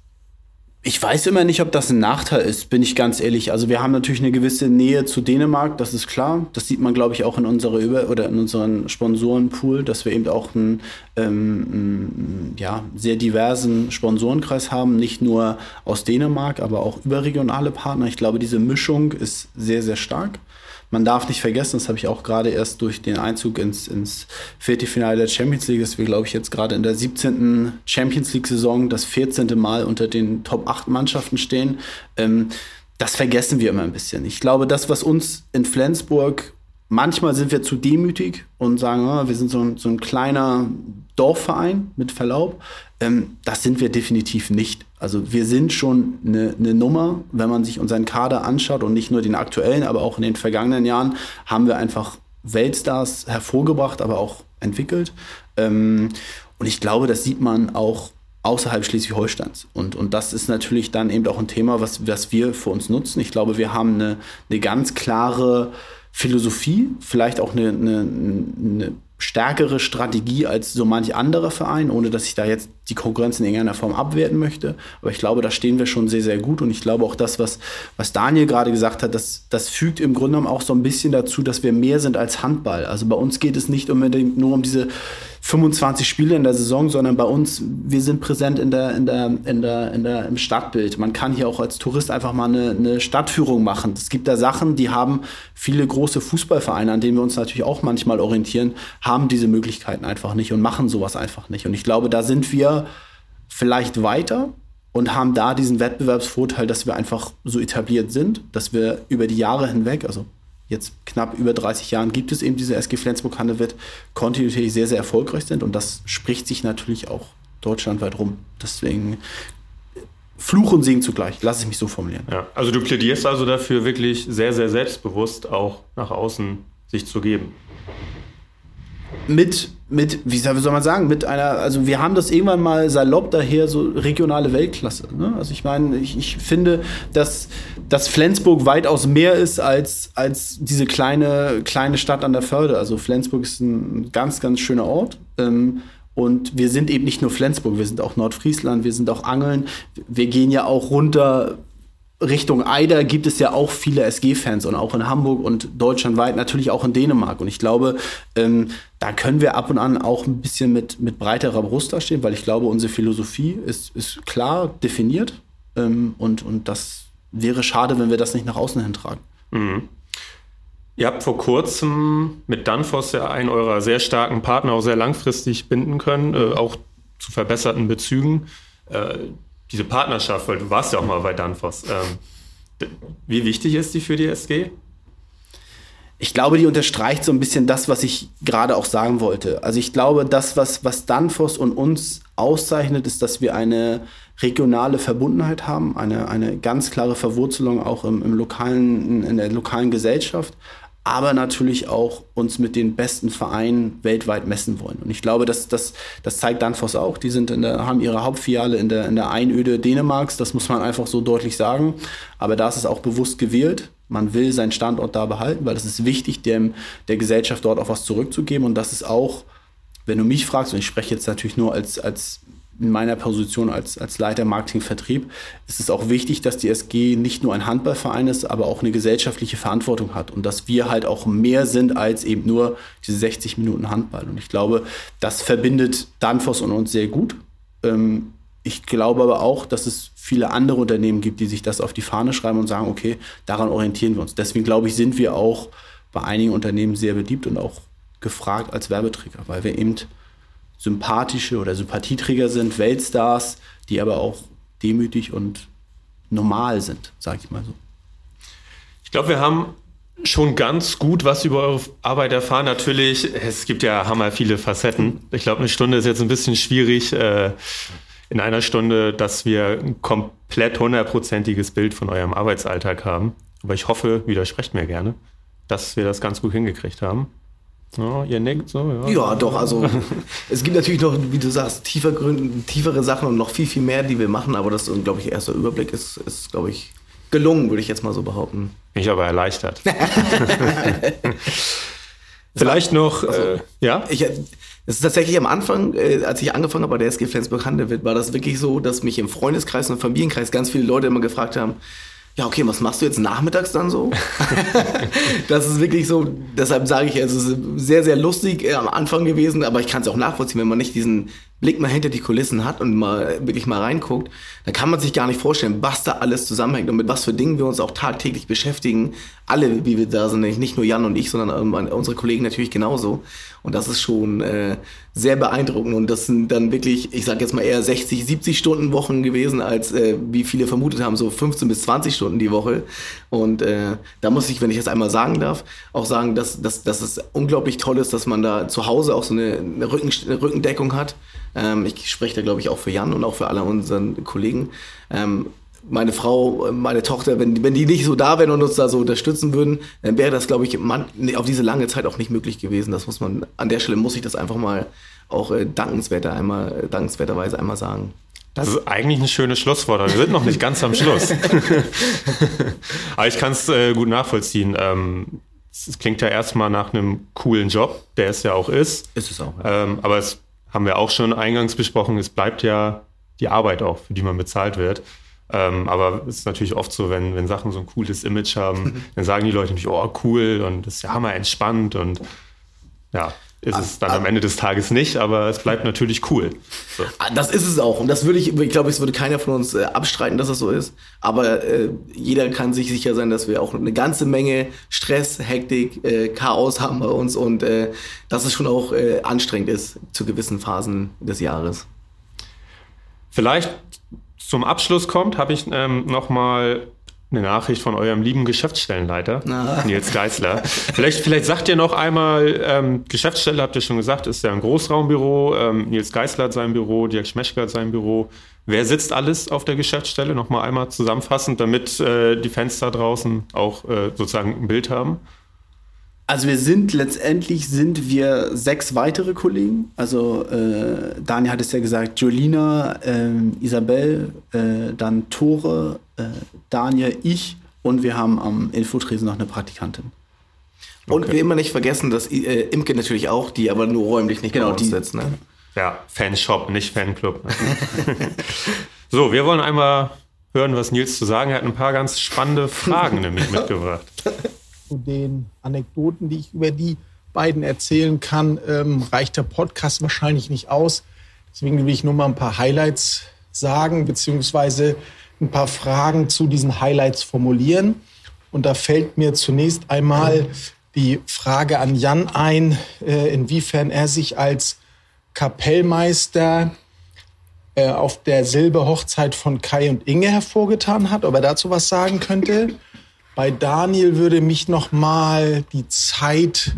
ich weiß immer nicht, ob das ein Nachteil ist, bin ich ganz ehrlich. Also wir haben natürlich eine gewisse Nähe zu Dänemark, das ist klar. Das sieht man, glaube ich, auch in unserer Über oder in unseren Sponsorenpool, dass wir eben auch einen ähm, ja, sehr diversen Sponsorenkreis haben, nicht nur aus Dänemark, aber auch überregionale Partner. Ich glaube, diese Mischung ist sehr, sehr stark. Man darf nicht vergessen, das habe ich auch gerade erst durch den Einzug ins, ins Viertelfinale der Champions League, dass wir, glaube ich, jetzt gerade in der 17. Champions League-Saison das 14. Mal unter den Top 8 Mannschaften stehen. Ähm, das vergessen wir immer ein bisschen. Ich glaube, das, was uns in Flensburg manchmal sind wir zu demütig und sagen, oh, wir sind so ein, so ein kleiner Dorfverein, mit Verlaub. Ähm, das sind wir definitiv nicht. Also wir sind schon eine, eine Nummer, wenn man sich unseren Kader anschaut und nicht nur den aktuellen, aber auch in den vergangenen Jahren haben wir einfach Weltstars hervorgebracht, aber auch entwickelt. Ähm, und ich glaube, das sieht man auch außerhalb Schleswig-Holsteins. Und, und das ist natürlich dann eben auch ein Thema, was, was wir für uns nutzen. Ich glaube, wir haben eine, eine ganz klare Philosophie, vielleicht auch eine, eine, eine stärkere Strategie als so manch anderer Verein, ohne dass ich da jetzt die Konkurrenz in irgendeiner Form abwerten möchte. Aber ich glaube, da stehen wir schon sehr, sehr gut. Und ich glaube auch das, was, was Daniel gerade gesagt hat, das, das fügt im Grunde genommen auch so ein bisschen dazu, dass wir mehr sind als Handball. Also bei uns geht es nicht unbedingt nur um diese 25 Spiele in der Saison, sondern bei uns, wir sind präsent in der, in der, in der, in der, im Stadtbild. Man kann hier auch als Tourist einfach mal eine, eine Stadtführung machen. Es gibt da Sachen, die haben viele große Fußballvereine, an denen wir uns natürlich auch manchmal orientieren, haben diese Möglichkeiten einfach nicht und machen sowas einfach nicht. Und ich glaube, da sind wir vielleicht weiter und haben da diesen Wettbewerbsvorteil, dass wir einfach so etabliert sind, dass wir über die Jahre hinweg, also jetzt knapp über 30 Jahren gibt es eben diese SG Flensburg-Handewitt, kontinuierlich sehr, sehr erfolgreich sind. Und das spricht sich natürlich auch deutschlandweit rum. Deswegen Fluch und Segen zugleich, lasse ich mich so formulieren. Ja, also du plädierst also dafür, wirklich sehr, sehr selbstbewusst auch nach außen sich zu geben mit, mit, wie soll man sagen, mit einer, also wir haben das irgendwann mal salopp daher so regionale Weltklasse. Ne? Also ich meine, ich, ich finde, dass, dass Flensburg weitaus mehr ist als, als diese kleine, kleine Stadt an der Förde. Also Flensburg ist ein ganz, ganz schöner Ort. Ähm, und wir sind eben nicht nur Flensburg, wir sind auch Nordfriesland, wir sind auch Angeln. Wir gehen ja auch runter Richtung Eider gibt es ja auch viele SG-Fans und auch in Hamburg und deutschlandweit, natürlich auch in Dänemark. Und ich glaube, ähm, da können wir ab und an auch ein bisschen mit, mit breiterer Brust da stehen, weil ich glaube, unsere Philosophie ist, ist klar definiert. Ähm, und, und das wäre schade, wenn wir das nicht nach außen hintragen. Mhm. Ihr habt vor kurzem mit Danfoss ja einen eurer sehr starken Partner auch sehr langfristig binden können, äh, auch zu verbesserten Bezügen. Äh, diese Partnerschaft, weil du warst ja auch mal bei Danfoss. Ähm, wie wichtig ist die für die SG? Ich glaube, die unterstreicht so ein bisschen das, was ich gerade auch sagen wollte. Also ich glaube, das, was, was Danfoss und uns auszeichnet, ist, dass wir eine regionale Verbundenheit haben, eine, eine ganz klare Verwurzelung auch im, im lokalen, in der lokalen Gesellschaft, aber natürlich auch uns mit den besten Vereinen weltweit messen wollen. Und ich glaube, das, das, das zeigt Danfoss auch. Die sind in der, haben ihre Hauptfiliale in der, in der Einöde Dänemarks, das muss man einfach so deutlich sagen. Aber da ist es auch bewusst gewählt. Man will seinen Standort da behalten, weil es ist wichtig, dem, der Gesellschaft dort auch was zurückzugeben. Und das ist auch, wenn du mich fragst, und ich spreche jetzt natürlich nur als, als in meiner Position als, als Leiter Marketing Vertrieb ist es auch wichtig, dass die SG nicht nur ein Handballverein ist, aber auch eine gesellschaftliche Verantwortung hat und dass wir halt auch mehr sind als eben nur diese 60 Minuten Handball. Und ich glaube, das verbindet Danfoss und uns sehr gut. Ähm, ich glaube aber auch, dass es viele andere Unternehmen gibt, die sich das auf die Fahne schreiben und sagen, okay, daran orientieren wir uns. Deswegen glaube ich, sind wir auch bei einigen Unternehmen sehr beliebt und auch gefragt als Werbeträger, weil wir eben sympathische oder Sympathieträger sind, Weltstars, die aber auch demütig und normal sind, sage ich mal so. Ich glaube, wir haben schon ganz gut was über eure Arbeit erfahren. Natürlich, es gibt ja hammer viele Facetten. Ich glaube, eine Stunde ist jetzt ein bisschen schwierig. Äh, in einer Stunde, dass wir ein komplett hundertprozentiges Bild von eurem Arbeitsalltag haben. Aber ich hoffe, widersprecht mir gerne, dass wir das ganz gut hingekriegt haben. Ja, ihr nickt so, ja. Ja, doch, also es gibt natürlich noch, wie du sagst, tiefer Gründe, tiefere Sachen und noch viel, viel mehr, die wir machen, aber das, glaube ich, erster Überblick ist, ist glaube ich, gelungen, würde ich jetzt mal so behaupten. Ich aber erleichtert. Vielleicht noch, also, äh, ja? Ich, es ist tatsächlich am Anfang, äh, als ich angefangen habe bei der SG Flensburg-Handewitt, war das wirklich so, dass mich im Freundeskreis und Familienkreis ganz viele Leute immer gefragt haben, ja, okay, was machst du jetzt nachmittags dann so? das ist wirklich so, deshalb sage ich, es ist sehr, sehr lustig äh, am Anfang gewesen, aber ich kann es auch nachvollziehen, wenn man nicht diesen Blick mal hinter die Kulissen hat und mal wirklich mal reinguckt, dann kann man sich gar nicht vorstellen, was da alles zusammenhängt und mit was für Dingen wir uns auch tagtäglich beschäftigen. Alle, wie wir da sind, nicht nur Jan und ich, sondern ähm, unsere Kollegen natürlich genauso. Und das ist schon äh, sehr beeindruckend. Und das sind dann wirklich, ich sage jetzt mal eher 60, 70 Stunden Wochen gewesen, als äh, wie viele vermutet haben, so 15 bis 20 Stunden die Woche. Und äh, da muss ich, wenn ich das einmal sagen darf, auch sagen, dass, dass, dass es unglaublich toll ist, dass man da zu Hause auch so eine, eine, Rücken, eine Rückendeckung hat. Ähm, ich spreche da, glaube ich, auch für Jan und auch für alle unseren Kollegen. Ähm, meine Frau, meine Tochter, wenn, wenn die nicht so da wären und uns da so unterstützen würden, dann wäre das, glaube ich, man, auf diese lange Zeit auch nicht möglich gewesen. Das muss man, an der Stelle muss ich das einfach mal auch äh, dankenswerter einmal, dankenswerterweise einmal sagen. Das ist eigentlich ein schönes Schlusswort, wir sind noch nicht ganz am Schluss. aber ich kann es äh, gut nachvollziehen. Ähm, es klingt ja erstmal nach einem coolen Job, der es ja auch ist. Ist es auch. Ja. Ähm, aber es haben wir auch schon eingangs besprochen, es bleibt ja die Arbeit auch, für die man bezahlt wird. Ähm, aber es ist natürlich oft so, wenn, wenn Sachen so ein cooles Image haben, dann sagen die Leute nämlich, oh cool und das ist ja hammer entspannt und ja, ist es dann am Ende des Tages nicht, aber es bleibt natürlich cool. So. Ah, das ist es auch. Und das würde ich, ich glaube, es würde keiner von uns äh, abstreiten, dass das so ist. Aber äh, jeder kann sich sicher sein, dass wir auch eine ganze Menge Stress, Hektik, äh, Chaos haben bei uns und äh, dass es schon auch äh, anstrengend ist zu gewissen Phasen des Jahres. Vielleicht zum Abschluss kommt, habe ich ähm, nochmal eine Nachricht von eurem lieben Geschäftsstellenleiter, ah. Nils Geisler. vielleicht, vielleicht sagt ihr noch einmal, ähm, Geschäftsstelle habt ihr schon gesagt, ist ja ein Großraumbüro. Ähm, Nils Geisler hat sein Büro, Dirk Schmeschke hat sein Büro. Wer sitzt alles auf der Geschäftsstelle? Nochmal einmal zusammenfassend, damit äh, die Fenster draußen auch äh, sozusagen ein Bild haben. Also wir sind letztendlich sind wir sechs weitere Kollegen. Also äh, Daniel hat es ja gesagt, Jolina, äh, Isabel, äh, dann Tore, äh, Daniel, ich und wir haben am Infotresen noch eine Praktikantin. Und wir immer nicht vergessen, dass äh, Imke natürlich auch, die aber nur räumlich nicht genau die sitzt. Ne? Ja, Fanshop, nicht Fanclub. so, wir wollen einmal hören, was Nils zu sagen hat. Ein paar ganz spannende Fragen nämlich mitgebracht zu den Anekdoten, die ich über die beiden erzählen kann, ähm, reicht der Podcast wahrscheinlich nicht aus. Deswegen will ich nur mal ein paar Highlights sagen, beziehungsweise ein paar Fragen zu diesen Highlights formulieren. Und da fällt mir zunächst einmal die Frage an Jan ein, äh, inwiefern er sich als Kapellmeister äh, auf der Silberhochzeit von Kai und Inge hervorgetan hat, ob er dazu was sagen könnte. Bei Daniel würde mich noch mal die Zeit,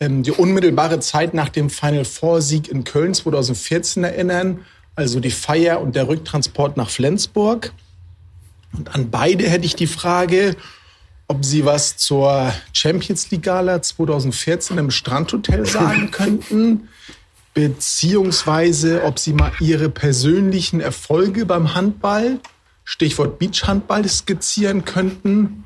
ähm, die unmittelbare Zeit nach dem Final Four Sieg in Köln 2014 erinnern. Also die Feier und der Rücktransport nach Flensburg. Und an beide hätte ich die Frage, ob Sie was zur Champions League Gala 2014 im Strandhotel sagen könnten, beziehungsweise ob Sie mal Ihre persönlichen Erfolge beim Handball, Stichwort Beachhandball, skizzieren könnten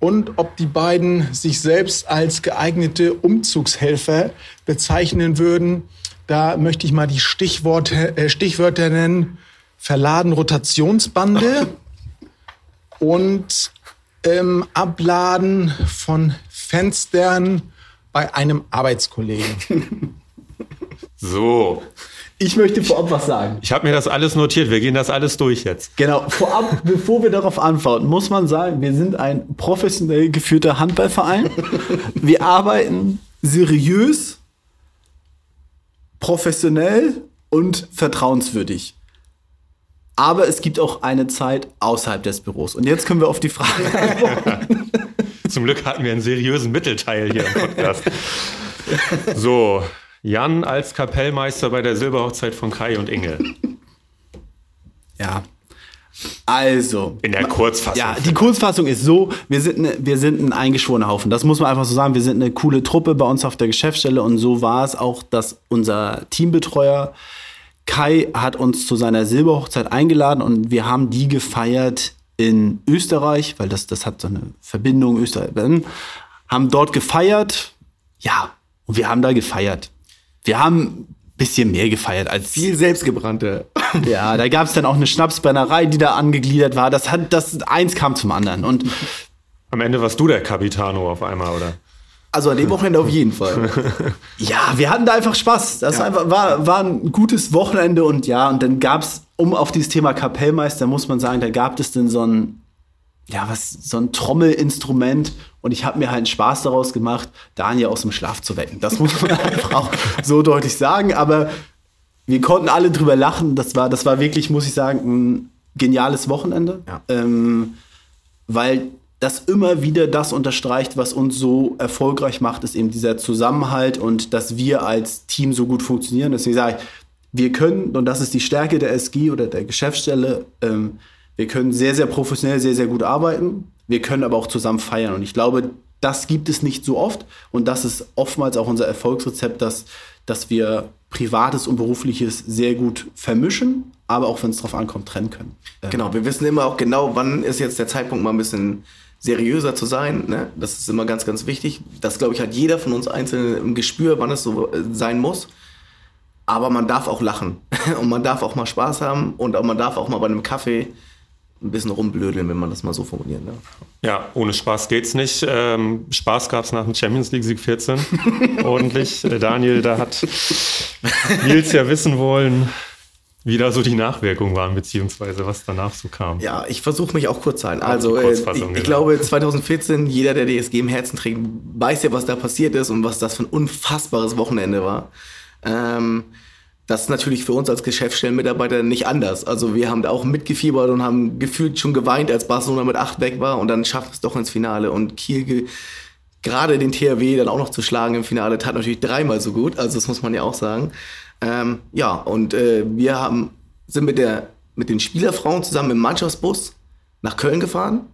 und ob die beiden sich selbst als geeignete Umzugshelfer bezeichnen würden. Da möchte ich mal die Stichworte, äh, Stichwörter nennen. Verladen Rotationsbande und ähm, Abladen von Fenstern bei einem Arbeitskollegen. So, ich möchte vorab was sagen. Ich habe mir das alles notiert. Wir gehen das alles durch jetzt. Genau. Vorab, bevor wir darauf antworten, muss man sagen, wir sind ein professionell geführter Handballverein. Wir arbeiten seriös, professionell und vertrauenswürdig. Aber es gibt auch eine Zeit außerhalb des Büros. Und jetzt können wir auf die Frage antworten. Zum Glück hatten wir einen seriösen Mittelteil hier im Podcast. So, Jan als Kapellmeister bei der Silberhochzeit von Kai und Inge. Ja. Also. In der Kurzfassung. Ja, die Kurzfassung ist so, wir sind, ne, wir sind ein eingeschworener Haufen. Das muss man einfach so sagen. Wir sind eine coole Truppe bei uns auf der Geschäftsstelle und so war es auch, dass unser Teambetreuer Kai hat uns zu seiner Silberhochzeit eingeladen und wir haben die gefeiert in Österreich, weil das, das hat so eine Verbindung Österreich, haben dort gefeiert. Ja, und wir haben da gefeiert wir haben ein bisschen mehr gefeiert als. Viel selbstgebrannte. Ja, da gab es dann auch eine Schnapsbrennerei, die da angegliedert war. Das hat, das eins kam zum anderen. Und am Ende warst du der Capitano auf einmal, oder? Also an dem Wochenende auf jeden Fall. ja, wir hatten da einfach Spaß. Das ja. einfach, war, war ein gutes Wochenende und ja, und dann gab es, um auf dieses Thema Kapellmeister, muss man sagen, da gab es dann so ein, ja, was, so ein Trommelinstrument und ich habe mir halt Spaß daraus gemacht, Daniel aus dem Schlaf zu wecken. Das muss man einfach auch so deutlich sagen. Aber wir konnten alle drüber lachen. Das war, das war wirklich, muss ich sagen, ein geniales Wochenende. Ja. Ähm, weil das immer wieder das unterstreicht, was uns so erfolgreich macht, ist eben dieser Zusammenhalt und dass wir als Team so gut funktionieren. Deswegen sage ich, wir können, und das ist die Stärke der SG oder der Geschäftsstelle, ähm, wir können sehr, sehr professionell, sehr, sehr gut arbeiten. Wir können aber auch zusammen feiern. Und ich glaube, das gibt es nicht so oft. Und das ist oftmals auch unser Erfolgsrezept, dass, dass wir Privates und Berufliches sehr gut vermischen, aber auch wenn es drauf ankommt, trennen können. Genau, wir wissen immer auch genau, wann ist jetzt der Zeitpunkt, mal ein bisschen seriöser zu sein. Ne? Das ist immer ganz, ganz wichtig. Das, glaube ich, hat jeder von uns einzeln im Gespür, wann es so äh, sein muss. Aber man darf auch lachen und man darf auch mal Spaß haben und auch, man darf auch mal bei einem Kaffee ein bisschen rumblödeln, wenn man das mal so formuliert. Ne? Ja, ohne Spaß geht's nicht. Ähm, Spaß gab's nach dem Champions League Sieg 14. Ordentlich. Äh, Daniel, da hat Nils ja wissen wollen, wie da so die Nachwirkungen waren, beziehungsweise was danach so kam. Ja, ich versuche mich auch kurz zu halten. Also, äh, ich, ich glaube, 2014, jeder, der DSG im Herzen trägt, weiß ja, was da passiert ist und was das für ein unfassbares Wochenende war. Ähm, das ist natürlich für uns als Geschäftsstellenmitarbeiter nicht anders. Also wir haben da auch mitgefiebert und haben gefühlt schon geweint, als Barcelona mit acht weg war und dann schafft es doch ins Finale. Und Kiel gerade den THW dann auch noch zu schlagen im Finale tat natürlich dreimal so gut. Also das muss man ja auch sagen. Ähm, ja, und äh, wir haben, sind mit, der, mit den Spielerfrauen zusammen im Mannschaftsbus nach Köln gefahren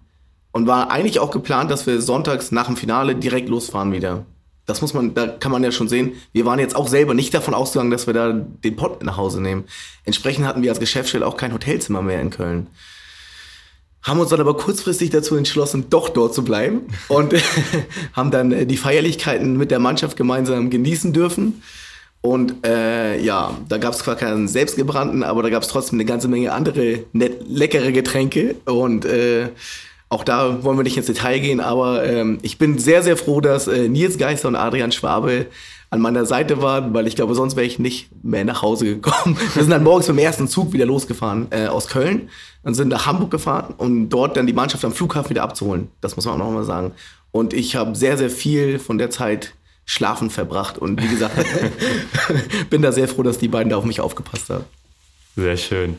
und war eigentlich auch geplant, dass wir sonntags nach dem Finale direkt losfahren wieder das muss man, da kann man ja schon sehen, wir waren jetzt auch selber nicht davon ausgegangen, dass wir da den Pott nach Hause nehmen. Entsprechend hatten wir als Geschäftsstelle auch kein Hotelzimmer mehr in Köln. Haben uns dann aber kurzfristig dazu entschlossen, doch dort zu bleiben und haben dann äh, die Feierlichkeiten mit der Mannschaft gemeinsam genießen dürfen. Und äh, ja, da gab es zwar keinen selbstgebrannten, aber da gab es trotzdem eine ganze Menge andere nett, leckere Getränke. Und äh, auch da wollen wir nicht ins Detail gehen, aber ähm, ich bin sehr, sehr froh, dass äh, Nils Geister und Adrian Schwabe an meiner Seite waren, weil ich glaube, sonst wäre ich nicht mehr nach Hause gekommen. Wir sind dann morgens beim ersten Zug wieder losgefahren äh, aus Köln, dann sind nach Hamburg gefahren und dort dann die Mannschaft am Flughafen wieder abzuholen. Das muss man auch noch mal sagen. Und ich habe sehr, sehr viel von der Zeit schlafen verbracht und wie gesagt, bin da sehr froh, dass die beiden da auf mich aufgepasst haben. Sehr schön.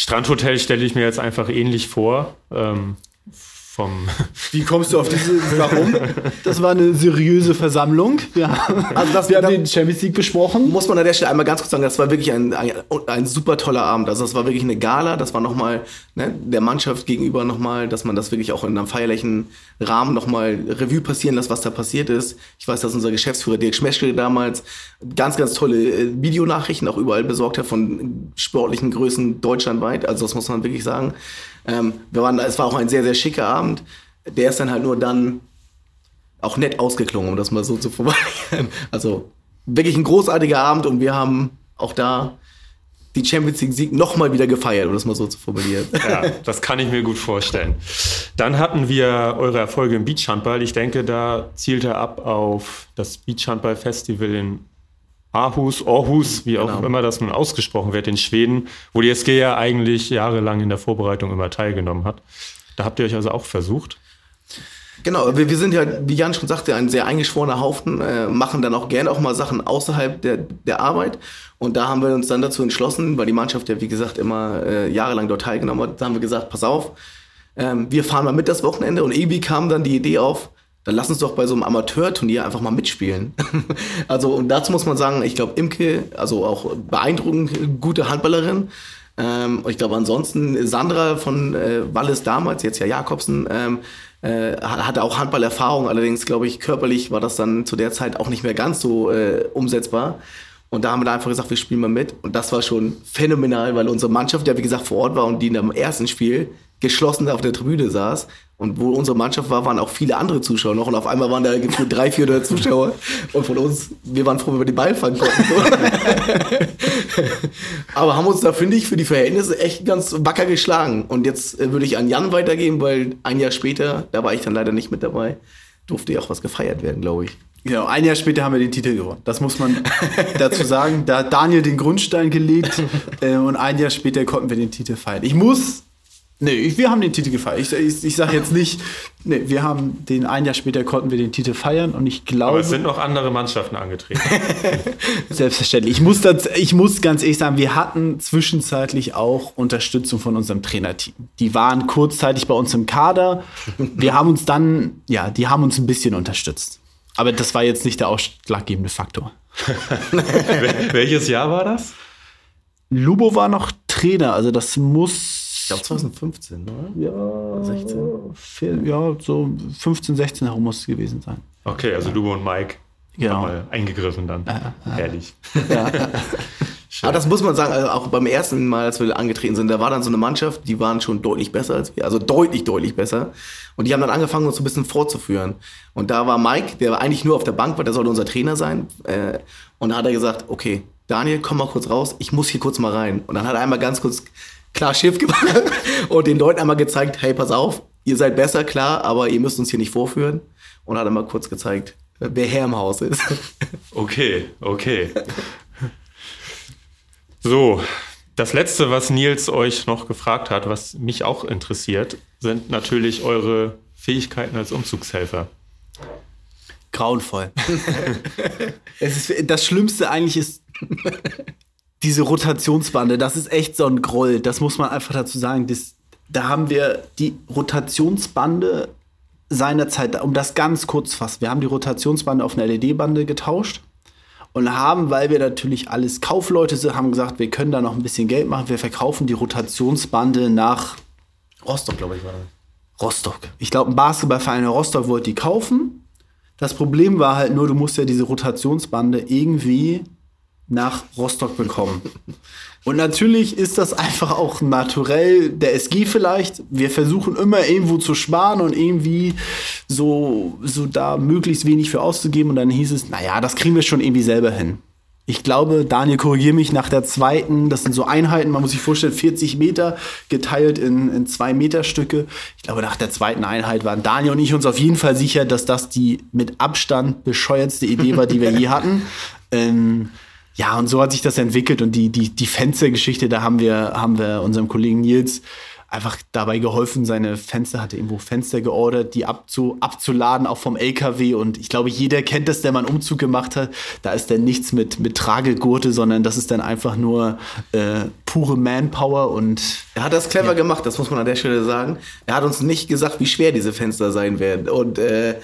Strandhotel stelle ich mir jetzt einfach ähnlich vor. Ähm, vom Wie kommst du auf diese? Warum? Das war eine seriöse Versammlung. Ja. Also das, wir haben den Champions League besprochen. Muss man an der Stelle einmal ganz kurz sagen, das war wirklich ein, ein, ein super toller Abend. Also das war wirklich eine Gala. Das war nochmal ne, der Mannschaft gegenüber nochmal, dass man das wirklich auch in einem feierlichen Rahmen nochmal Revue passieren lässt, was da passiert ist. Ich weiß, dass unser Geschäftsführer Dirk Schmeschkel damals ganz, ganz tolle äh, Videonachrichten auch überall besorgt hat von sportlichen Größen deutschlandweit. Also das muss man wirklich sagen. Ähm, wir waren, es war auch ein sehr, sehr schicker Abend. Der ist dann halt nur dann auch nett ausgeklungen, um das mal so zu formulieren. Also wirklich ein großartiger Abend und wir haben auch da die Champions League Sieg nochmal wieder gefeiert, um das mal so zu formulieren. Ja, das kann ich mir gut vorstellen. Dann hatten wir eure Erfolge im Beachhandball. Ich denke, da zielt er ab auf das Beachhandball Festival in Aarhus, Aarhus, wie auch genau. immer das nun ausgesprochen wird, in Schweden, wo die SG ja eigentlich jahrelang in der Vorbereitung immer teilgenommen hat. Da habt ihr euch also auch versucht. Genau, wir, wir sind ja, wie Jan schon sagte, ein sehr eingeschworener Haufen, äh, machen dann auch gerne auch mal Sachen außerhalb der, der Arbeit. Und da haben wir uns dann dazu entschlossen, weil die Mannschaft ja, wie gesagt, immer äh, jahrelang dort teilgenommen hat, da haben wir gesagt, pass auf, ähm, wir fahren mal mit das Wochenende. Und irgendwie kam dann die Idee auf, dann lass uns doch bei so einem Amateurturnier einfach mal mitspielen. also, und dazu muss man sagen, ich glaube, Imke, also auch beeindruckend gute Handballerin. Ähm, ich glaube, ansonsten Sandra von äh, Wallis damals, jetzt ja Jakobsen, ähm, äh, hatte auch Handballerfahrung. Allerdings, glaube ich, körperlich war das dann zu der Zeit auch nicht mehr ganz so äh, umsetzbar. Und da haben wir da einfach gesagt, wir spielen mal mit. Und das war schon phänomenal, weil unsere Mannschaft ja, wie gesagt, vor Ort war und die in dem ersten Spiel geschlossen auf der Tribüne saß. Und wo unsere Mannschaft war, waren auch viele andere Zuschauer noch. Und auf einmal waren da gefühlt drei, vier Zuschauer. Und von uns, wir waren froh, wenn wir den Ball fangen konnten. Aber haben uns da, finde ich, für die Verhältnisse echt ganz wacker geschlagen. Und jetzt äh, würde ich an Jan weitergeben, weil ein Jahr später, da war ich dann leider nicht mit dabei, durfte ja auch was gefeiert werden, glaube ich. Genau, ein Jahr später haben wir den Titel gewonnen. Das muss man dazu sagen. Da hat Daniel den Grundstein gelegt äh, und ein Jahr später konnten wir den Titel feiern. Ich muss Nee, wir haben den Titel gefeiert. Ich, ich, ich sage jetzt nicht, nee, wir haben den, ein Jahr später konnten wir den Titel feiern und ich glaube. Aber es sind noch andere Mannschaften angetreten. Selbstverständlich. Ich muss, das, ich muss ganz ehrlich sagen, wir hatten zwischenzeitlich auch Unterstützung von unserem Trainerteam. Die waren kurzzeitig bei uns im Kader. Wir haben uns dann, ja, die haben uns ein bisschen unterstützt. Aber das war jetzt nicht der ausschlaggebende Faktor. Welches Jahr war das? Lubo war noch Trainer, also das muss glaube 2015, oder? Ja, 16. Ja, so 15, 16 herum muss es gewesen sein. Okay, also Lubo und Mike Genau. haben mal eingegriffen dann. Herrlich. Aber das muss man sagen, also auch beim ersten Mal, als wir angetreten sind, da war dann so eine Mannschaft, die waren schon deutlich besser als wir, also deutlich, deutlich besser. Und die haben dann angefangen, uns so ein bisschen vorzuführen. Und da war Mike, der eigentlich nur auf der Bank war, der sollte unser Trainer sein. Äh, und da hat er gesagt, okay, Daniel, komm mal kurz raus, ich muss hier kurz mal rein. Und dann hat er einmal ganz kurz klar Schiff gemacht und den Leuten einmal gezeigt, hey, pass auf, ihr seid besser, klar, aber ihr müsst uns hier nicht vorführen. Und hat einmal kurz gezeigt, wer Herr im Haus ist. Okay, okay. So, das letzte, was Nils euch noch gefragt hat, was mich auch interessiert, sind natürlich eure Fähigkeiten als Umzugshelfer. Grauenvoll. es ist, das Schlimmste eigentlich ist diese Rotationsbande. Das ist echt so ein Groll. Das muss man einfach dazu sagen. Das, da haben wir die Rotationsbande seinerzeit, um das ganz kurz fassen, wir haben die Rotationsbande auf eine LED-Bande getauscht und haben, weil wir natürlich alles Kaufleute sind, haben gesagt, wir können da noch ein bisschen Geld machen. Wir verkaufen die Rotationsbande nach Rostock, glaube ich, war das. Rostock. Ich glaube, ein Basketballverein in Rostock wollte die kaufen. Das Problem war halt nur, du musst ja diese Rotationsbande irgendwie nach Rostock bekommen. Und natürlich ist das einfach auch naturell der SG vielleicht. Wir versuchen immer irgendwo zu sparen und irgendwie so, so da möglichst wenig für auszugeben. Und dann hieß es, naja, das kriegen wir schon irgendwie selber hin. Ich glaube, Daniel, korrigier mich, nach der zweiten, das sind so Einheiten, man muss sich vorstellen, 40 Meter geteilt in, in zwei Meter Stücke. Ich glaube, nach der zweiten Einheit waren Daniel und ich uns auf jeden Fall sicher, dass das die mit Abstand bescheuertste Idee war, die wir je hatten. Ähm, ja, und so hat sich das entwickelt und die, die, die Fenstergeschichte, da haben wir, haben wir unserem Kollegen Nils einfach dabei geholfen. Seine Fenster hatte irgendwo Fenster geordert, die abzu, abzuladen, auch vom LKW. Und ich glaube, jeder kennt das, der mal einen Umzug gemacht hat. Da ist dann nichts mit, mit Tragegurte, sondern das ist dann einfach nur äh, pure Manpower und Er hat das clever gemacht, das muss man an der Stelle sagen. Er hat uns nicht gesagt, wie schwer diese Fenster sein werden. Und äh,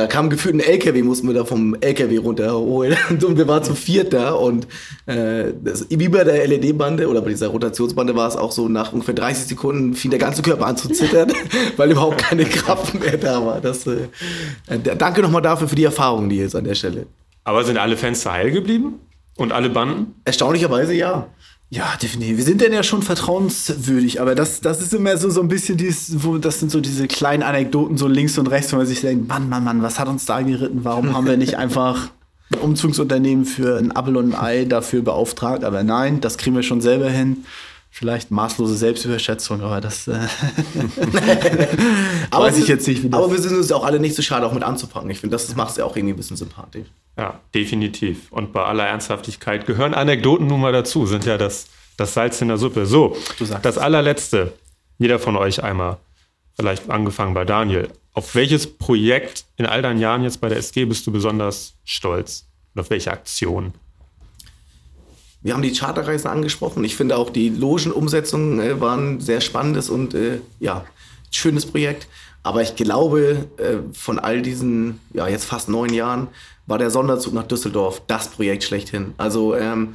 da kam gefühlt ein LKW, mussten wir da vom LKW runterholen. Und wir waren zu viert da. Und äh, das, wie bei der LED-Bande oder bei dieser Rotationsbande war es auch so, nach ungefähr 30 Sekunden fing der ganze Körper an zu zittern, weil überhaupt keine Kraft mehr da war. Das, äh, danke nochmal dafür für die Erfahrung, die jetzt an der Stelle. Aber sind alle Fenster heil geblieben? Und alle Banden? Erstaunlicherweise ja. Ja, definitiv. Wir sind denn ja schon vertrauenswürdig, aber das, das ist immer so, so ein bisschen dieses, wo, das sind so diese kleinen Anekdoten so links und rechts, wo man sich denkt, Mann, Mann, Mann, was hat uns da geritten? Warum haben wir nicht einfach ein Umzugsunternehmen für ein Apfel und ein Ei dafür beauftragt? Aber nein, das kriegen wir schon selber hin. Vielleicht maßlose Selbstüberschätzung, aber das äh, weiß ich jetzt nicht, wie das Aber wir sind uns auch alle nicht so schade, auch mit anzupacken. Ich finde, das, das macht es ja auch irgendwie ein bisschen sympathisch. Ja, definitiv. Und bei aller Ernsthaftigkeit gehören Anekdoten nun mal dazu, sind ja das, das Salz in der Suppe. So, sagst das allerletzte. Jeder von euch einmal, vielleicht angefangen bei Daniel. Auf welches Projekt in all deinen Jahren jetzt bei der SG bist du besonders stolz? Und auf welche Aktion? Wir haben die Charterreisen angesprochen. Ich finde auch die Logenumsetzungen äh, waren sehr spannendes und äh, ja, schönes Projekt. Aber ich glaube, äh, von all diesen, ja, jetzt fast neun Jahren, war der Sonderzug nach Düsseldorf das Projekt schlechthin. Also, ähm,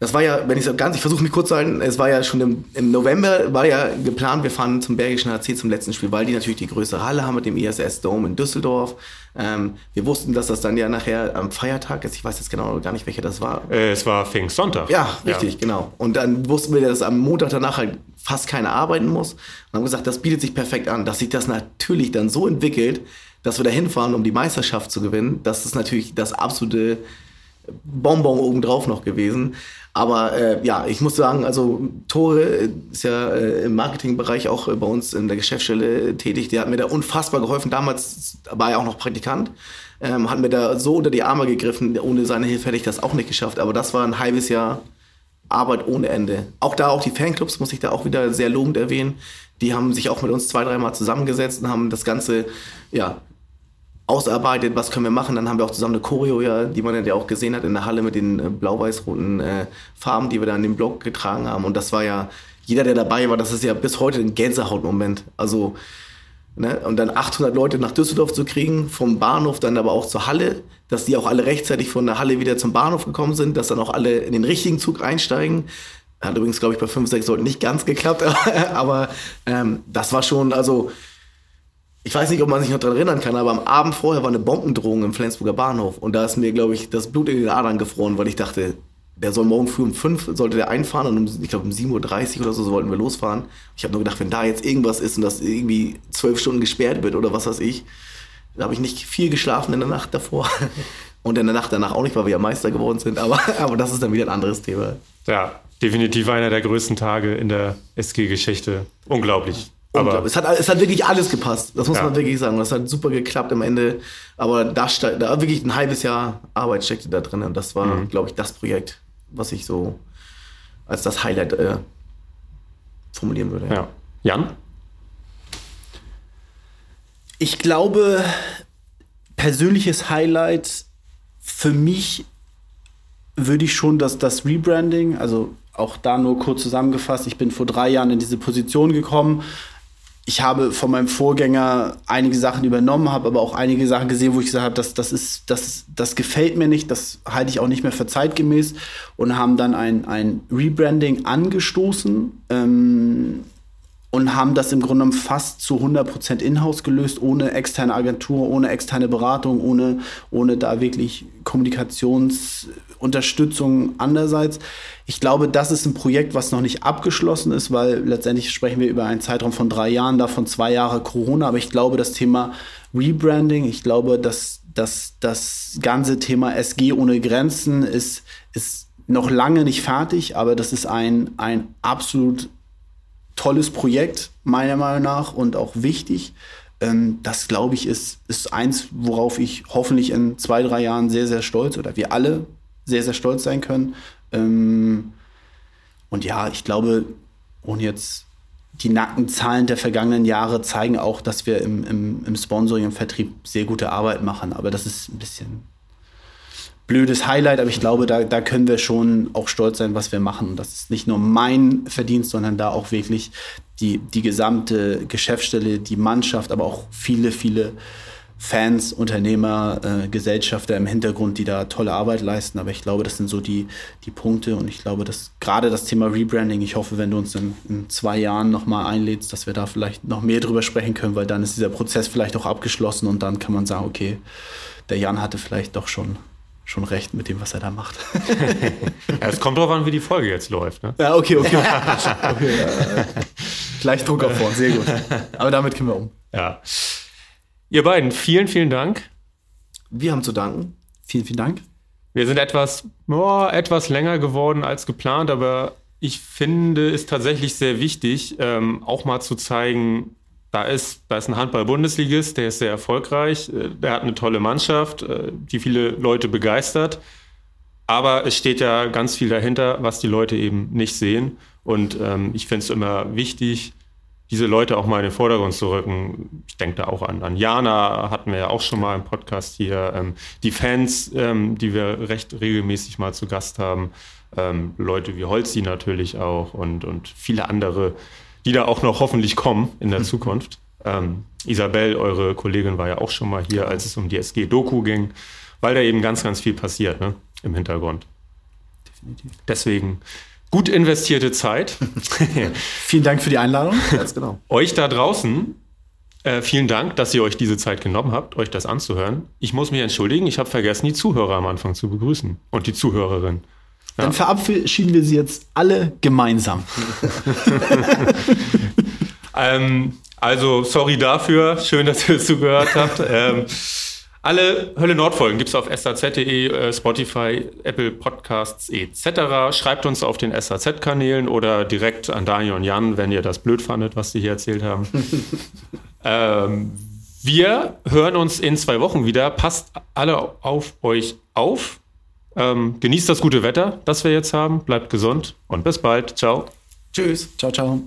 das war ja, wenn ich so ganz, ich versuche mich kurz zu halten, es war ja schon im, im November, war ja geplant, wir fahren zum Bergischen HC zum letzten Spiel, weil die natürlich die größere Halle haben mit dem ISS Dome in Düsseldorf. Ähm, wir wussten, dass das dann ja nachher am Feiertag ist, ich weiß jetzt genau gar nicht, welcher das war. Äh, es war Pfingstsonntag. Ja, richtig, genau. Und dann wussten wir, dass am Montag danach halt fast keiner arbeiten muss. Und haben gesagt, das bietet sich perfekt an, dass sich das natürlich dann so entwickelt, dass wir da hinfahren, um die Meisterschaft zu gewinnen. Das ist natürlich das absolute Bonbon obendrauf noch gewesen. Aber äh, ja, ich muss sagen, also Tore ist ja äh, im Marketingbereich auch äh, bei uns in der Geschäftsstelle äh, tätig. Der hat mir da unfassbar geholfen. Damals war er auch noch Praktikant. Ähm, hat mir da so unter die Arme gegriffen. Ohne seine Hilfe hätte ich das auch nicht geschafft. Aber das war ein halbes Jahr Arbeit ohne Ende. Auch da, auch die Fanclubs muss ich da auch wieder sehr lobend erwähnen. Die haben sich auch mit uns zwei, dreimal zusammengesetzt und haben das Ganze, ja, ausarbeitet, was können wir machen. Dann haben wir auch zusammen eine Choreo, ja, die man ja auch gesehen hat in der Halle mit den äh, blau-weiß-roten äh, Farben, die wir da in dem Block getragen haben. Und das war ja, jeder, der dabei war, das ist ja bis heute ein Gänsehautmoment. Also, ne, und dann 800 Leute nach Düsseldorf zu kriegen, vom Bahnhof dann aber auch zur Halle, dass die auch alle rechtzeitig von der Halle wieder zum Bahnhof gekommen sind, dass dann auch alle in den richtigen Zug einsteigen. Hat übrigens, glaube ich, bei 5, 6 Leuten nicht ganz geklappt, aber ähm, das war schon, also ich weiß nicht, ob man sich noch daran erinnern kann, aber am Abend vorher war eine Bombendrohung im Flensburger Bahnhof. Und da ist mir, glaube ich, das Blut in den Adern gefroren, weil ich dachte, der soll morgen früh um fünf, sollte der einfahren und um, ich glaube um 7.30 Uhr oder so, so wollten wir losfahren. Ich habe nur gedacht, wenn da jetzt irgendwas ist und das irgendwie zwölf Stunden gesperrt wird oder was weiß ich, da habe ich nicht viel geschlafen in der Nacht davor. Und in der Nacht danach auch nicht, weil wir ja Meister geworden sind. Aber, aber das ist dann wieder ein anderes Thema. Ja, definitiv einer der größten Tage in der SG-Geschichte. Unglaublich. Aber es hat, es hat wirklich alles gepasst. Das muss ja. man wirklich sagen. Das hat super geklappt am Ende. Aber da, da wirklich ein halbes Jahr Arbeit steckte da drin. Und das war, mhm. glaube ich, das Projekt, was ich so als das Highlight äh, formulieren würde. Ja. ja. Jan? Ich glaube, persönliches Highlight für mich würde ich schon das, das Rebranding, also auch da nur kurz zusammengefasst, ich bin vor drei Jahren in diese Position gekommen, ich habe von meinem Vorgänger einige Sachen übernommen, habe aber auch einige Sachen gesehen, wo ich gesagt habe, das, das, ist, das, das gefällt mir nicht, das halte ich auch nicht mehr für zeitgemäß und haben dann ein, ein Rebranding angestoßen ähm, und haben das im Grunde genommen fast zu 100% in-house gelöst, ohne externe Agentur, ohne externe Beratung, ohne, ohne da wirklich Kommunikationsunterstützung andererseits. Ich glaube, das ist ein Projekt, was noch nicht abgeschlossen ist, weil letztendlich sprechen wir über einen Zeitraum von drei Jahren, davon zwei Jahre Corona. Aber ich glaube, das Thema Rebranding, ich glaube, dass, dass das ganze Thema SG ohne Grenzen ist, ist noch lange nicht fertig, aber das ist ein, ein absolut tolles Projekt, meiner Meinung nach, und auch wichtig. Ähm, das, glaube ich, ist, ist eins, worauf ich hoffentlich in zwei, drei Jahren sehr, sehr stolz oder wir alle sehr, sehr stolz sein können. Ähm, und ja, ich glaube, ohne jetzt die nackten Zahlen der vergangenen Jahre zeigen auch, dass wir im, im, im Sponsoring, im Vertrieb sehr gute Arbeit machen. Aber das ist ein bisschen blödes Highlight, aber ich glaube, da, da können wir schon auch stolz sein, was wir machen. Das ist nicht nur mein Verdienst, sondern da auch wirklich die, die gesamte Geschäftsstelle, die Mannschaft, aber auch viele, viele Fans, Unternehmer, äh, Gesellschafter im Hintergrund, die da tolle Arbeit leisten. Aber ich glaube, das sind so die, die Punkte und ich glaube, dass gerade das Thema Rebranding, ich hoffe, wenn du uns in, in zwei Jahren nochmal einlädst, dass wir da vielleicht noch mehr drüber sprechen können, weil dann ist dieser Prozess vielleicht auch abgeschlossen und dann kann man sagen, okay, der Jan hatte vielleicht doch schon schon recht mit dem, was er da macht. ja, es kommt darauf an, wie die Folge jetzt läuft. Ne? Ja, okay, okay. okay ja, Gleich Druck auf vor, sehr gut. Aber damit können wir um. Ja. Ihr beiden, vielen, vielen Dank. Wir haben zu danken. Vielen, vielen Dank. Wir sind etwas, oh, etwas länger geworden als geplant, aber ich finde es tatsächlich sehr wichtig, ähm, auch mal zu zeigen, da ist, da ist ein Handball-Bundesligist, der ist sehr erfolgreich, äh, der hat eine tolle Mannschaft, äh, die viele Leute begeistert. Aber es steht ja ganz viel dahinter, was die Leute eben nicht sehen. Und ähm, ich finde es immer wichtig, diese Leute auch mal in den Vordergrund zu rücken. Ich denke da auch an, an Jana, hatten wir ja auch schon mal im Podcast hier. Ähm, die Fans, ähm, die wir recht regelmäßig mal zu Gast haben. Ähm, Leute wie Holzi natürlich auch und, und viele andere, die da auch noch hoffentlich kommen in der mhm. Zukunft. Ähm, Isabel, eure Kollegin, war ja auch schon mal hier, als es um die SG-Doku ging, weil da eben ganz, ganz viel passiert ne, im Hintergrund. Definitiv. Deswegen gut investierte Zeit. vielen Dank für die Einladung. Ganz genau. Euch da draußen, äh, vielen Dank, dass ihr euch diese Zeit genommen habt, euch das anzuhören. Ich muss mich entschuldigen, ich habe vergessen, die Zuhörer am Anfang zu begrüßen und die Zuhörerin. Ja. Dann verabschieden wir sie jetzt alle gemeinsam. ähm, also, sorry dafür. Schön, dass ihr zugehört habt. ähm, alle Hölle Nord-Folgen gibt es auf saz.de, äh, Spotify, Apple Podcasts etc. Schreibt uns auf den SAZ-Kanälen oder direkt an Daniel und Jan, wenn ihr das blöd fandet, was sie hier erzählt haben. ähm, wir hören uns in zwei Wochen wieder. Passt alle auf euch auf. Ähm, genießt das gute Wetter, das wir jetzt haben. Bleibt gesund und bis bald. Ciao. Tschüss. Ciao, ciao.